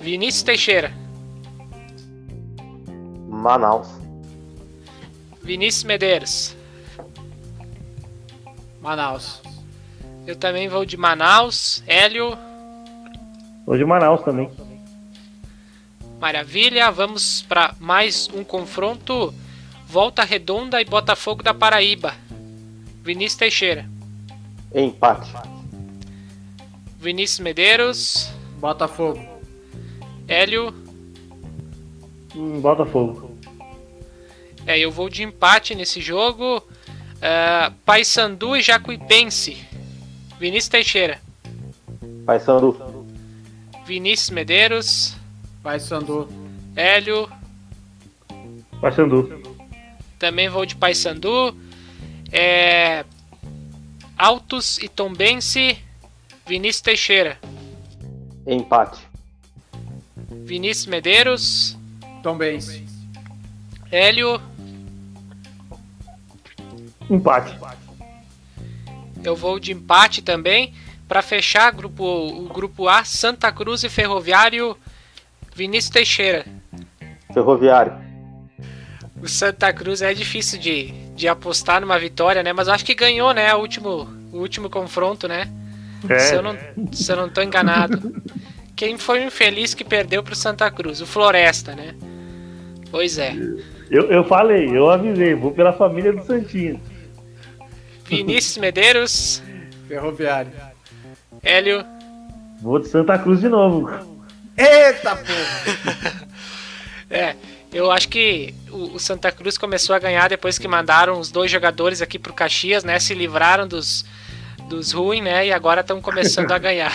Vinícius Teixeira. Manaus. Vinícius Medeiros. Manaus. Eu também vou de Manaus. Hélio. Vou de Manaus também. Maravilha. Vamos para mais um confronto. Volta Redonda e Botafogo da Paraíba. Vinícius Teixeira. Empate. Vinícius Medeiros. Botafogo. Hélio. Hum, Botafogo. É, eu vou de empate nesse jogo. Uh, Paysandu e Jacuipense. Vinícius Teixeira. Paysandu. Vinícius Medeiros. Paysandu. Hélio. Paysandu. Também vou de Paysandu. É... Altos e Tombense. Vinícius Teixeira. Empate. Vinícius Medeiros. Tombense. Hélio. Empate. Eu vou de empate também. Para fechar grupo, o grupo A, Santa Cruz e Ferroviário, Vinícius Teixeira. Ferroviário. O Santa Cruz é difícil de, de apostar numa vitória, né? Mas eu acho que ganhou, né? O último, o último confronto, né? É. Se, eu não, se eu não tô enganado. Quem foi o infeliz que perdeu pro Santa Cruz? O Floresta, né? Pois é. Eu, eu falei, eu avisei, vou pela família do Santinho. Vinícius Medeiros. Ferroviário. Hélio. Vou de Santa Cruz de novo. Eita porra! é, eu acho que o, Santa Cruz começou a ganhar depois que mandaram os dois jogadores aqui pro Caxias, né? Se livraram dos, dos ruins, né? E agora estão começando a ganhar.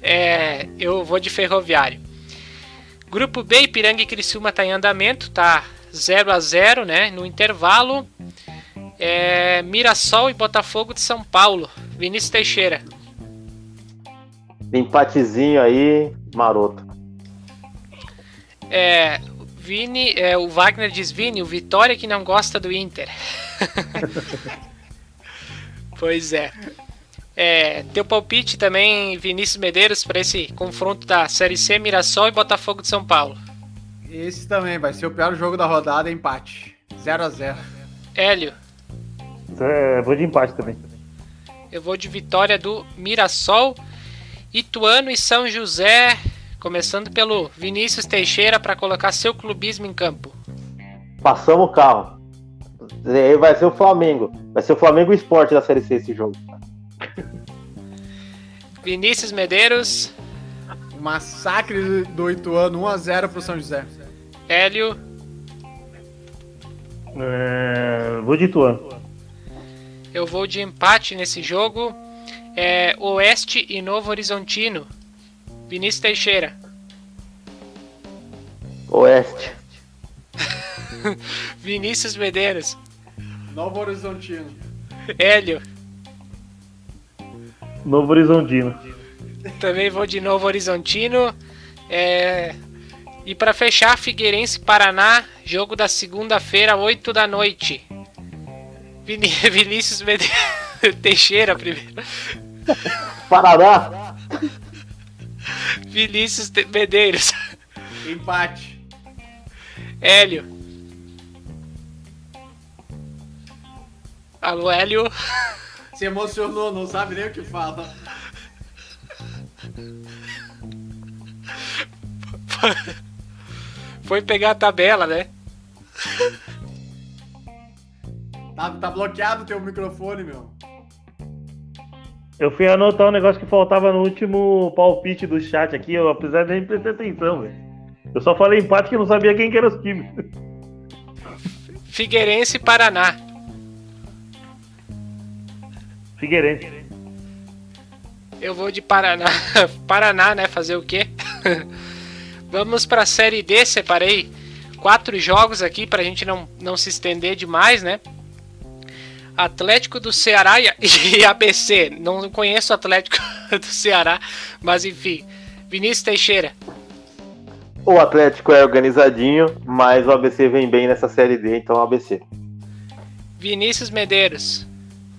é, eu vou de Ferroviário. Grupo B, Ipiranga e Criciúma tá em andamento, tá 0 a 0 né? No intervalo, é, Mirassol e Botafogo de São Paulo. Vinícius Teixeira. Empatezinho aí, maroto. É, Vini, é, o Wagner diz Vini, o Vitória que não gosta do Inter. pois é. é. Teu palpite também, Vinícius Medeiros, para esse confronto da Série C, Mirassol e Botafogo de São Paulo. Esse também vai ser o pior jogo da rodada, empate. 0 a 0 Hélio. É, vou de empate também. Eu vou de vitória do Mirassol, Ituano e São José, começando pelo Vinícius Teixeira para colocar seu clubismo em campo. Passamos o carro. Aí vai ser o Flamengo. Vai ser o Flamengo Esporte da Série C esse jogo. Vinícius Medeiros. Massacre do Ituano, 1x0 pro São José. Hélio. É, vou de Ituano. Eu vou de empate nesse jogo. É, Oeste e Novo Horizontino. Vinícius Teixeira. Oeste. Vinícius Medeiros. Novo Horizontino. Hélio. Novo Horizontino. Também vou de Novo Horizontino. É... E para fechar, Figueirense Paraná, jogo da segunda-feira, 8 da noite. Vin Vinícius Mede Teixeira primeiro. Paraná. Vinícius Medeiros. Empate. Hélio. Alô, Hélio. Se emocionou, não sabe nem o que fala. Foi pegar a tabela, né? Tá, tá bloqueado o teu microfone, meu. Eu fui anotar um negócio que faltava no último palpite do chat aqui, eu apesar de nem prestar atenção, velho. Eu só falei empate que não sabia quem que era os times. Figueirense e Paraná. Figueirense. Eu vou de Paraná. Paraná, né? Fazer o quê? Vamos para a Série D, separei quatro jogos aqui para a gente não, não se estender demais, né? Atlético do Ceará e ABC. Não conheço o Atlético do Ceará, mas enfim. Vinícius Teixeira. O Atlético é organizadinho, mas o ABC vem bem nessa série D, então ABC. Vinícius Medeiros.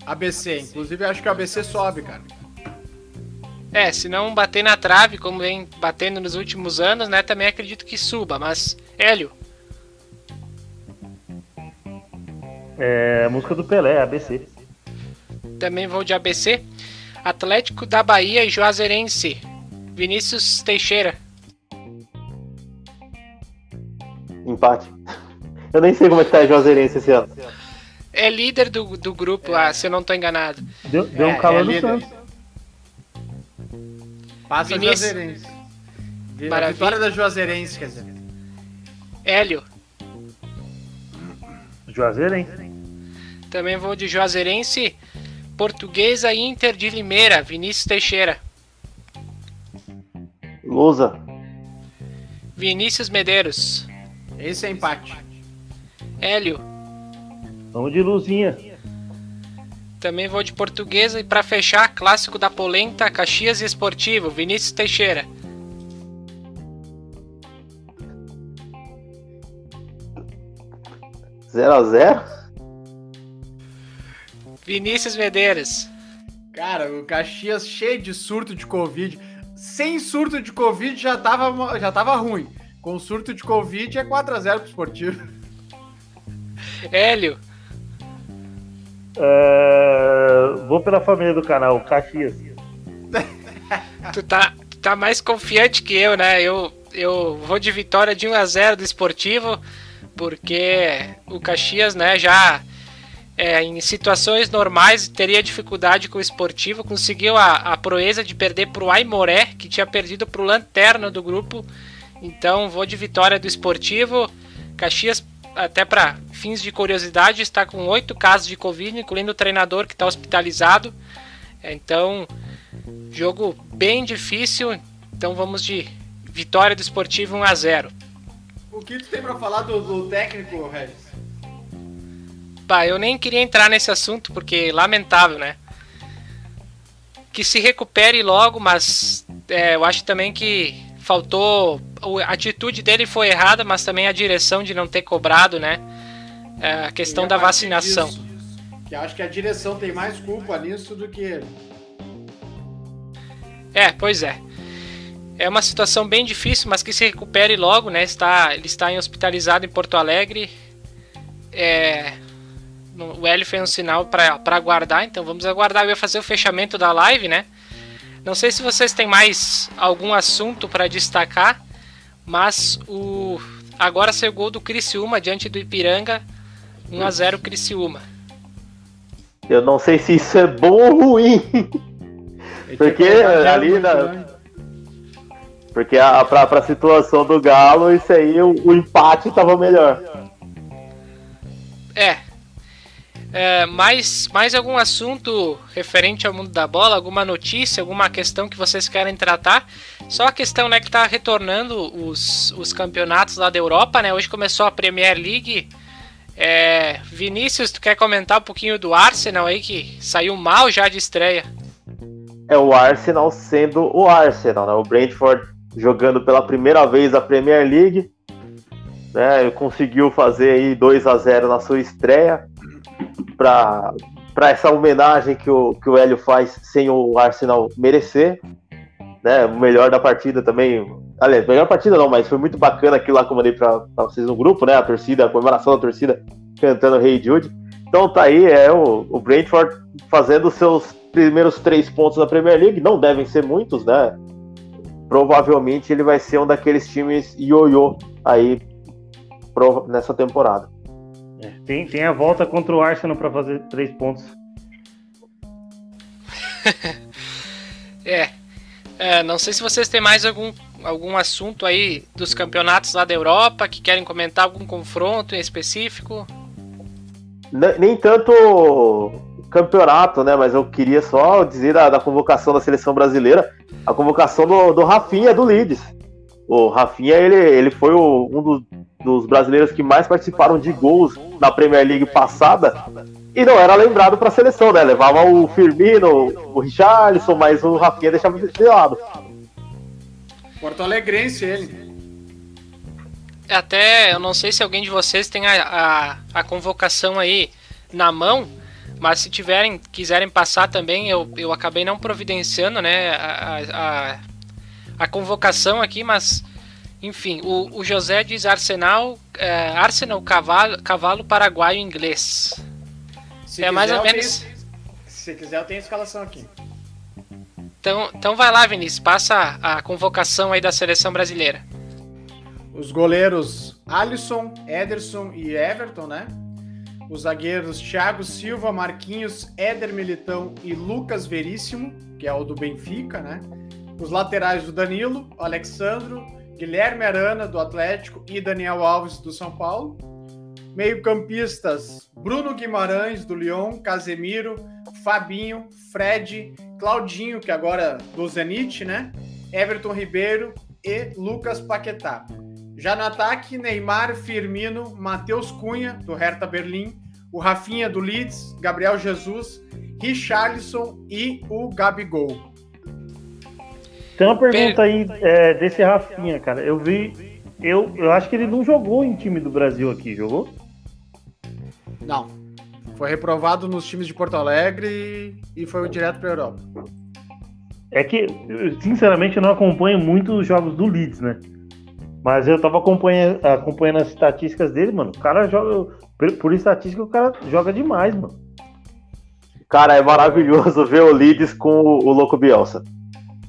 ABC, inclusive acho que o ABC sobe, cara. É, se não bater na trave, como vem batendo nos últimos anos, né? Também acredito que suba, mas. Hélio. É a música do Pelé, ABC. Também vou de ABC. Atlético da Bahia e Juazeirense. Vinícius Teixeira. Empate. Eu nem sei como é que tá a Juazeirense esse ano. É líder do, do grupo, ah, se eu não tô enganado. Deu, deu um É, calor é no líder. Santos. Passa Vinícius. a Juazeirense. Vi- A Maravilha. vitória da Juazeirense, quer dizer. Hélio. Juazeiro, hein? Também vou de Juazeirense. Portuguesa e Inter de Limeira. Vinícius Teixeira. Lusa. Vinícius Medeiros. Esse é empate. Hélio. Vamos de luzinha. Também vou de Portuguesa. E para fechar, clássico da Polenta, Caxias e Esportivo. Vinícius Teixeira. Zero a zero. Vinícius Medeiros. Cara, o Caxias cheio de surto de Covid. Sem surto de Covid já tava, já tava ruim. Com surto de Covid é 4x0 pro esportivo. Hélio. É, Vou pela família do canal, Caxias. Tu tá, tu tá mais confiante que eu, né? Eu, eu vou de vitória de 1 a 0 do Esportivo, porque o Caxias, né, já é, em situações normais teria dificuldade com o Esportivo, conseguiu a, a proeza de perder pro Aimoré, que tinha perdido pro Lanterna do grupo. Então vou de vitória do Esportivo. Caxias, até para fins de curiosidade, está com oito casos de Covid, incluindo o treinador que está hospitalizado. É, Então, jogo bem difícil. Então vamos de vitória do Esportivo 1 a 0. O que tu tem pra falar do, do técnico, Regis? Bah, eu nem queria entrar nesse assunto porque lamentável, né? Que se recupere logo, mas é, eu acho também que faltou. A atitude dele foi errada, mas também a direção de não ter cobrado, né? É, a questão a da vacinação. disso, que acho que a direção tem mais culpa nisso do que ele. É, pois é. É uma situação bem difícil, mas que se recupere logo, né? Está, ele está em hospitalizado em Porto Alegre. É, o Hélio fez um sinal para aguardar, então vamos aguardar. Eu ia fazer o fechamento da live, né? Não sei se vocês têm mais algum assunto para destacar, mas o agora saiu o gol do Criciúma diante do Ipiranga, 1 a 0 Criciúma. Eu não sei se isso é bom ou ruim. Porque ali na- né? Porque a, pra, pra situação do Galo, isso aí, o, o empate tava melhor. É. É, mais, mais algum assunto referente ao mundo da bola? Alguma notícia, alguma questão que vocês querem tratar? Só a questão né, que está retornando os, os campeonatos lá da Europa, né? Hoje começou a Premier League. É, Vinícius, tu quer comentar um pouquinho do Arsenal aí que saiu mal já de estreia? É o Arsenal sendo o Arsenal, né? O Brentford jogando pela primeira vez a Premier League. Né? Conseguiu fazer aí 2 a 0 na sua estreia. Para essa homenagem que o, que o Hélio faz sem o Arsenal merecer. Né? O melhor da partida também. Aliás, melhor partida não, mas foi muito bacana aquilo lá que eu mandei para vocês no grupo, né? A torcida, a comemoração da torcida cantando Rei Jude. Então tá aí, é o, o Brentford fazendo seus primeiros três pontos da Premier League. Não devem ser muitos, né? Provavelmente ele vai ser um daqueles times ioiô aí nessa temporada. É, Tem, tem a volta contra o Arsenal pra fazer três pontos. É. É, não sei se vocês têm mais algum, algum assunto aí dos campeonatos lá da Europa que querem comentar algum confronto em específico. Ne- Nem tanto campeonato, né? Mas eu queria só dizer da, da convocação da seleção brasileira, a convocação do, do Rafinha do Leeds. O Rafinha, ele, ele foi o- um dos dos brasileiros que mais participaram de gols na Premier League passada e não era lembrado para a seleção, né? Levava o Firmino, o Richarlison, mas o Rafinha deixava de lado. Porto Alegrense ele. Até, eu não sei se alguém de vocês tem a, a, a convocação aí na mão, mas se tiverem, quiserem passar também, eu, eu acabei não providenciando, né, a, a, a convocação aqui, mas enfim, o, o José diz Arsenal, é, Arsenal cavalo, cavalo paraguaio inglês. Se é mais ou quiser, eu menos. tenho- se quiser, eu tenho a escalação aqui. Então, então vai lá, Vinícius, passa a convocação aí da seleção brasileira. Os goleiros Alisson, Ederson e Everton, né? Os zagueiros Thiago Silva, Marquinhos, Éder Militão e Lucas Veríssimo, que é o do Benfica, né? Os laterais do Danilo, Alexandro, Guilherme Arana, do Atlético, e Daniel Alves, do São Paulo. Meio-campistas: Bruno Guimarães, do Lyon, Casemiro, Fabinho, Fred, Claudinho, que agora do Zenit, né? Everton Ribeiro e Lucas Paquetá. Já no ataque, Neymar, Firmino, Matheus Cunha, do Hertha Berlim, o Rafinha do Leeds, Gabriel Jesus, Richarlison e o Gabigol. Tem uma pergunta aí é, desse Rafinha, cara. Eu vi. Eu, eu acho que ele não jogou em time do Brasil aqui, jogou? Não. Foi reprovado nos times de Porto Alegre e foi direto para a Europa. É que, sinceramente, eu não acompanho muito os jogos do Leeds, né? Mas eu tava acompanhando, acompanhando as estatísticas dele, mano. O cara joga. Por, por estatística, o cara joga demais, mano. Cara, é maravilhoso ver o Leeds com o, o Louco Bielsa.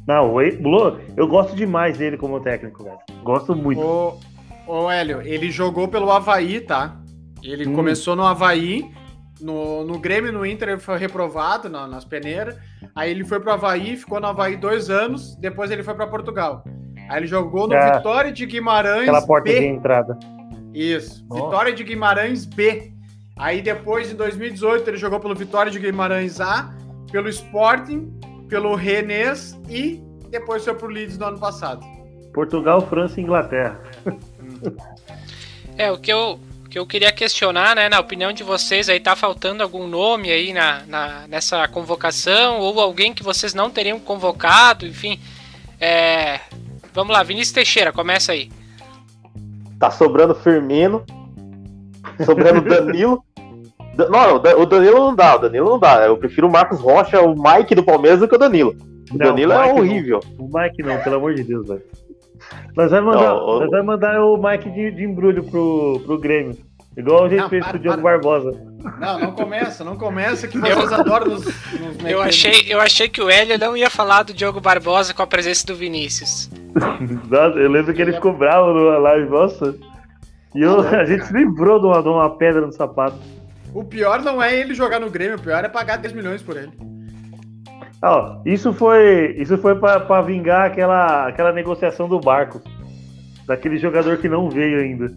Não, o E- Blo- eu gosto demais dele como técnico, velho. Gosto muito. Ô, ô Hélio, ele jogou pelo Havaí, tá? Ele Hum. começou no Havaí, no, no Grêmio, no Inter, ele foi reprovado na- nas peneiras. Aí ele foi pro Havaí, ficou no Havaí dois anos, depois ele foi para Portugal. Aí ele jogou no Ah, Vitória de Guimarães Aquela porta B. de entrada. Isso. Vitória de Guimarães B. Aí depois, em 2018, ele jogou pelo Vitória de Guimarães A, pelo Sporting, pelo Rennes e depois foi pro Leeds no ano passado. Portugal, França e Inglaterra. É, o que eu, o que eu queria questionar, né, na opinião de vocês, aí tá faltando algum nome aí na, na- nessa convocação, ou alguém que vocês não teriam convocado, enfim. É, vamos lá, Vinícius Teixeira, começa aí. Tá sobrando Firmino, sobrando Danilo. Não, o Da- o Danilo não dá, o Danilo não dá. Eu prefiro o Marcos Rocha, o Mike do Palmeiras do que o Danilo. O Não, Danilo o é Mike não. horrível. O Mike não, pelo amor de Deus, velho. Nós vamos mandar, Não, nós vamos mandar o Mike de, de embrulho pro, pro Grêmio. Igual a gente Não, fez para, com o Diogo para. Barbosa. Não, não começa, não começa, que vocês adoram nos, nos Eu achei, eu achei que o Hélio não ia falar do Diogo Barbosa com a presença do Vinícius. Nossa, eu lembro que ele ficou bravo numa live, nossa. E eu, a gente se livrou de uma, de uma pedra no sapato. O pior não é ele jogar no Grêmio, o pior é pagar 10 milhões por ele. Ah, isso foi, isso foi pra vingar aquela, aquela negociação do barco. Daquele jogador que não veio ainda.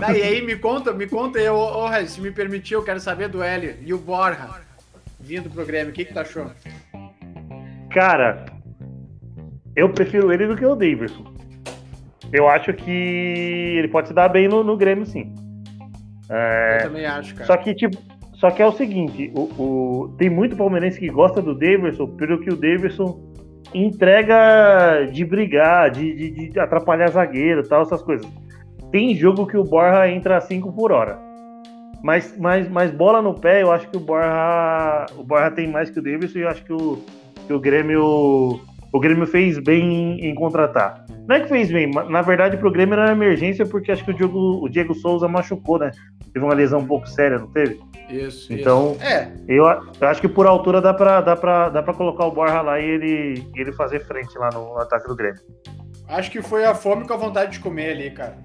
Daí aí, me conta, me conta aí, ô, se me permitir, eu quero saber do Hélio e o Borja vindo pro Grêmio, o que que tu achou? Cara, eu prefiro ele do que o Davidson. Eu acho que ele pode se dar bem no, no Grêmio, sim. É, Eu também acho, cara. Só que, tipo, só que é o seguinte, o, o- tem muito palmeirense que gosta do Davidson pelo que o Davidson entrega de brigar, de, de- de atrapalhar zagueiro tal, essas coisas. Tem jogo que o Borja entra a 5 por hora. Mas, mas, mas bola no pé, eu acho que o Borja, o Borja tem mais que o Davidson e eu acho que o, que o Grêmio o Grêmio fez bem em contratar. Não é que fez bem, na verdade pro Grêmio era uma emergência porque acho que o Diego, o Diego Souza machucou, né? Teve uma lesão um pouco séria, não teve? Isso, Então- isso. É, Eu, eu acho que por altura dá pra, dá, pra, dá pra colocar o Borja lá e ele, ele fazer frente lá no, ataque do Grêmio. acho que foi a fome com a vontade de comer ali, cara.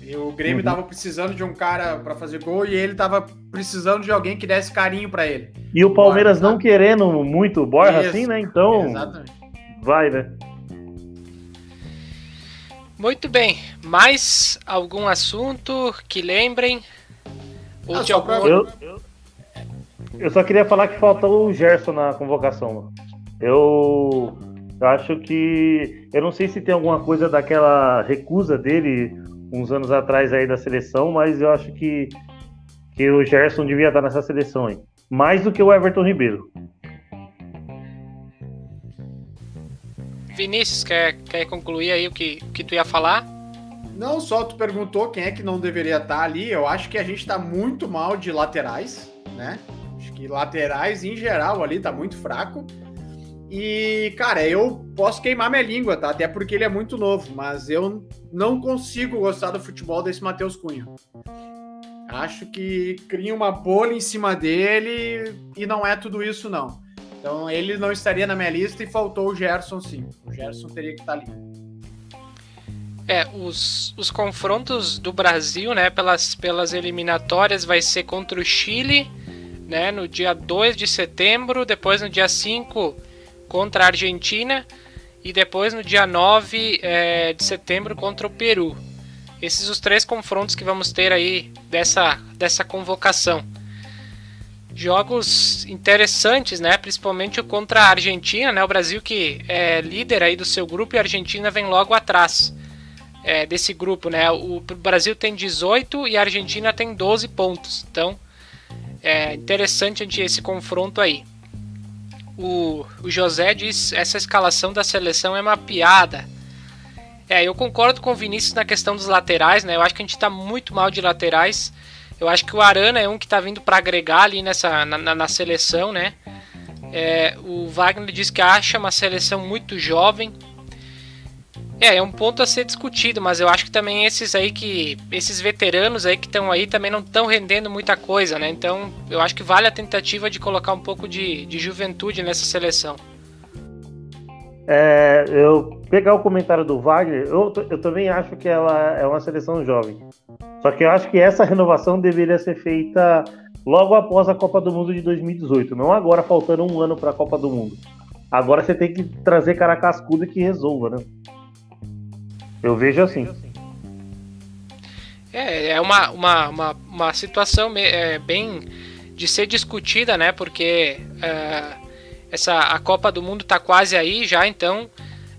E o Grêmio Uhum. tava precisando de um cara pra fazer gol e ele tava precisando de alguém que desse carinho pra ele. E o Palmeiras Borja, não querendo muito o Borja Isso. assim, né? Então Exatamente. Vai, né? Muito bem, mais algum assunto que lembrem? Ou Ah, de algum Eu, eu, eu só queria falar que faltou o Gerson na convocação. eu acho que. Eu não sei se tem alguma coisa daquela recusa dele uns anos atrás aí da seleção, mas eu acho que, que o Gerson devia estar nessa seleção aí. Mais do que o Everton Ribeiro. Vinícius, quer, quer concluir aí o que, o que tu ia falar? Não, só tu perguntou quem é que não deveria estar ali. Eu acho que a gente está muito mal de laterais, né? Acho que laterais em geral ali tá muito fraco. E, cara, eu posso queimar minha língua, tá? Até porque ele é muito novo, mas eu não consigo gostar do futebol desse Matheus Cunha. Acho que cria uma bolha em cima dele e não é tudo isso, não. Então ele não estaria na minha lista e faltou o Gerson, sim. O Gerson teria que estar tá ali. É, os, os confrontos do Brasil, né, pelas, pelas eliminatórias vai ser contra o Chile, né, no dia 2 de setembro, depois no dia 5 contra a Argentina e depois no dia 9 é, de setembro contra o Peru. Esses os três confrontos que vamos ter aí dessa, dessa convocação. Jogos interessantes, né? Principalmente o contra a Argentina, né? O Brasil que é líder aí do seu grupo e a Argentina vem logo atrás é, desse grupo, né? O Brasil tem 18 e a Argentina tem 12 pontos. Então é interessante esse confronto aí o, o José diz essa escalação da seleção é uma piada. É, eu concordo com o Vinícius na questão dos laterais, né? Eu acho que a gente está muito mal de laterais. Eu acho que o Arana é um que está vindo para agregar ali nessa, na, na, na seleção, né? É, o Wagner diz que acha uma seleção muito jovem, é, é um ponto a ser discutido, mas eu acho que também esses aí que. Esses veteranos aí que estão aí também não estão rendendo muita coisa, né? Então eu acho que vale a tentativa de colocar um pouco de, de juventude nessa seleção. É, eu pegar o comentário do Wagner, eu, eu também acho que ela é uma seleção jovem. Só que eu acho que essa renovação deveria ser feita logo após a Copa do Mundo de 2018, não agora faltando um ano para a Copa do Mundo. Agora você tem que trazer cara cascudo que resolva, né? Eu vejo assim. É, é uma, uma, uma, uma situação é, bem de ser discutida, né? Porque é, essa, a Copa do Mundo está quase aí já, então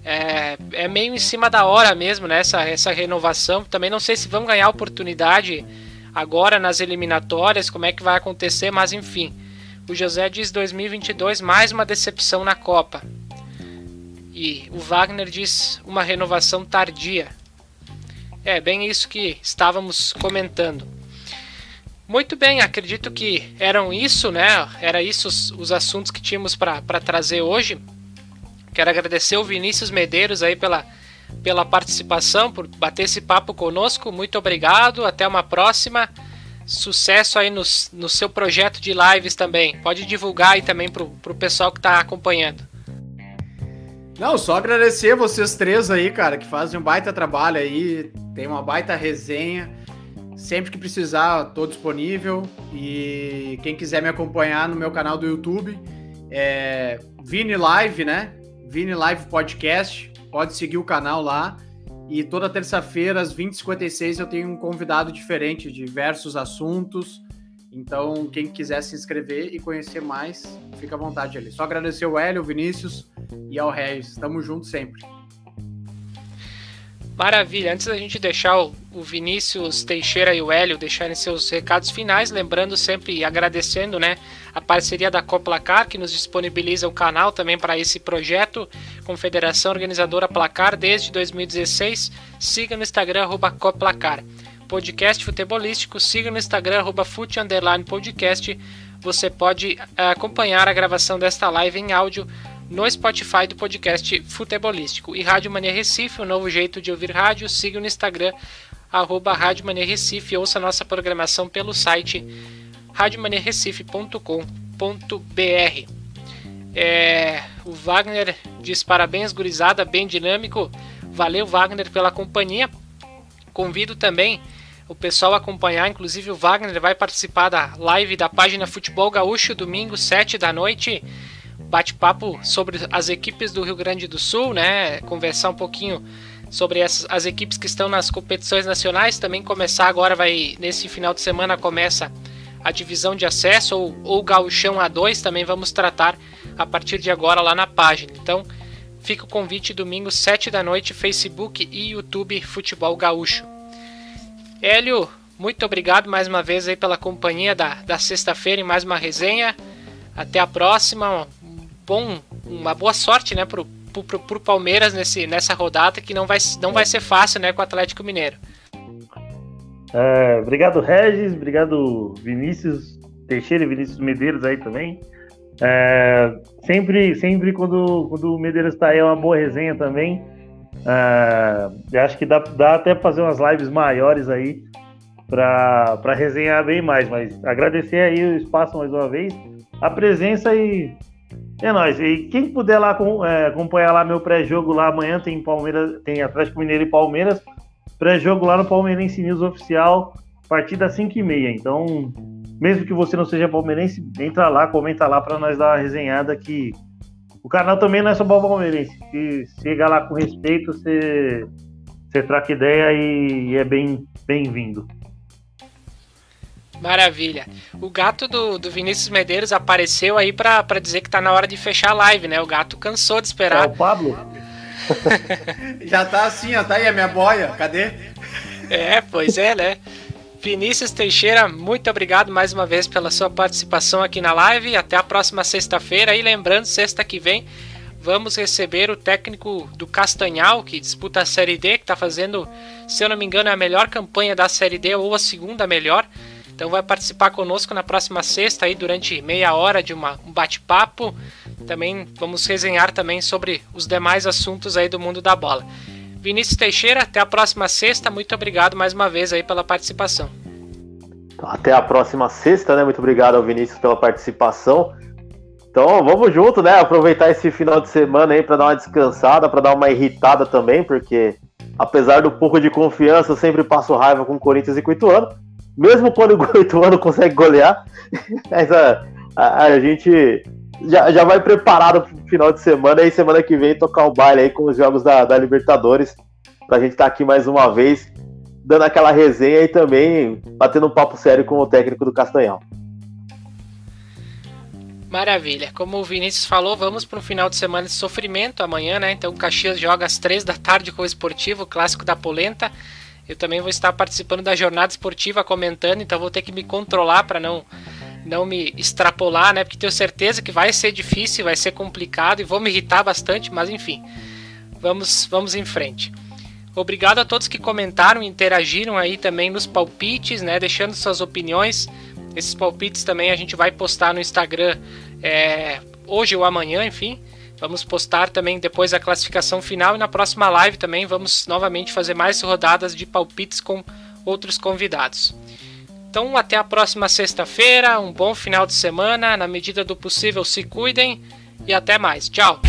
é, é, meio em cima da hora mesmo, né? Essa, essa renovação. Também não sei se vão ganhar oportunidade agora nas eliminatórias, como é que vai acontecer, mas enfim. O José diz 2022 mais uma decepção na Copa. E o Wagner diz uma renovação tardia. É bem isso que estávamos comentando. Muito bem, acredito que eram isso, né? Era isso os, os assuntos que tínhamos para trazer hoje. Quero agradecer o Vinícius Medeiros aí pela, pela participação, por bater esse papo conosco. Muito obrigado, até uma próxima. Sucesso aí no, no seu projeto de lives também. Pode divulgar aí também para o pessoal que está acompanhando. Não, só agradecer vocês três aí, cara, que fazem um baita trabalho aí, tem uma baita resenha. Sempre que precisar, tô disponível. E quem quiser me acompanhar no meu canal do YouTube, é Vini Live, né? Vini Live Podcast. Pode seguir o canal lá. E toda terça-feira, às 20h56, eu tenho um convidado diferente, de diversos assuntos. Então, quem quiser se inscrever e conhecer mais, fica à vontade ali. Só agradecer o Hélio, o Vinícius e ao Regis. Estamos juntos sempre. Maravilha. Antes da gente deixar o, Vinícius Teixeira e o Hélio deixarem seus recados finais, lembrando sempre e agradecendo né, a parceria da Coplacar, que nos disponibiliza o canal também para esse projeto, Confederação Organizadora Placar, desde 2016. Siga no Instagram, Coplacar podcast futebolístico, siga no Instagram, arroba fute, podcast. Você pode eh, acompanhar a gravação desta live em áudio no Spotify do podcast futebolístico. E Rádio Mania Recife, o um novo jeito de ouvir rádio, siga no Instagram, arroba Rádio Mania Recife, ouça nossa programação pelo site radiomaniarecife.com.br. É, o Wagner diz parabéns, gurizada, bem dinâmico. Valeu, Wagner, pela companhia. Convido também o pessoal acompanhar, inclusive o Wagner vai participar da live da página Futebol Gaúcho, domingo, 7 da noite. Bate-papo sobre as equipes do Rio Grande do Sul, né? Conversar um pouquinho sobre essas, as equipes que estão nas competições nacionais. Também começar agora, vai nesse final de semana começa a divisão de acesso ou, ou Gauchão A2. Também vamos tratar a partir de agora lá na página. Então, fica o convite domingo, 7 da noite, Facebook e YouTube Futebol Gaúcho. Hélio, muito obrigado mais uma vez aí pela companhia da, da sexta-feira em mais uma resenha. Até a próxima. Bom, uma boa sorte, né, pro, pro, pro Palmeiras nesse, nessa rodada que não vai, não vai ser fácil, né, com o Atlético Mineiro. É, obrigado, Regis. Obrigado, Vinícius Teixeira e Vinícius Medeiros aí também. É, sempre, sempre quando, quando o Medeiros está aí é uma boa resenha também. É, acho que dá, dá até fazer umas lives maiores aí para resenhar bem mais, mas agradecer aí o espaço mais uma vez, a presença e é nóis. E quem puder lá é, acompanhar lá meu pré-jogo lá amanhã tem Palmeiras, tem Atlético Mineiro e Palmeiras, pré-jogo lá no Palmeirense News oficial, a partir das 5h30. Então, mesmo que você não seja palmeirense, entra lá, comenta lá para nós dar uma resenhada que o canal também não é só palmeirense. Se chega lá com respeito, você, você ideia e, e é bem bem-vindo. Maravilha. O gato do, do Vinícius Medeiros apareceu aí para dizer que tá na hora de fechar a live, né? O gato cansou de esperar. É o Pablo? Já tá assim, ó. Tá aí a minha boia. Cadê? É, pois é, né? Vinícius Teixeira, muito obrigado mais uma vez pela sua participação aqui na live. Até a próxima sexta-feira. E lembrando, sexta que vem vamos receber o técnico do Castanhal, que disputa a Série D, que está fazendo, se eu não me engano, é a melhor campanha da Série D ou a segunda melhor. Então vai participar conosco na próxima sexta aí durante meia hora de uma, um bate-papo. Também vamos resenhar também sobre os demais assuntos aí do mundo da bola. Vinícius Teixeira, até a próxima sexta. Muito obrigado mais uma vez aí pela participação. Até a próxima sexta, né? Muito obrigado ao Vinícius pela participação. Então vamos junto, né? Aproveitar esse final de semana aí para dar uma descansada, para dar uma irritada também, porque apesar do pouco de confiança, eu sempre passo raiva com o Corinthians e com o Ituano mesmo quando o Ituano consegue golear, a, a, gente já, já vai preparado pro final de semana e semana que vem tocar o baile aí com os jogos da, da Libertadores, pra gente estar tá aqui mais uma vez, dando aquela resenha e também batendo um papo sério com o técnico do Castanhal. Maravilha. Como o Vinícius falou, vamos para um final de semana de sofrimento amanhã, né? Então o Caxias joga às três da tarde com o Esportivo, clássico da Polenta. Eu também vou estar participando da jornada esportiva comentando, então vou ter que me controlar para não não me extrapolar, né? Porque tenho certeza que vai ser difícil, vai ser complicado e vou me irritar bastante, mas enfim. Vamos vamos em frente. Obrigado a todos que comentaram e interagiram aí também nos palpites, né? Deixando suas opiniões. Esses palpites também a gente vai postar no Instagram é, hoje ou amanhã, enfim. Vamos postar também depois a classificação final e na próxima live também vamos novamente fazer mais rodadas de palpites com outros convidados. Então, até a próxima sexta-feira, um bom final de semana, na medida do possível se cuidem e até mais. Tchau!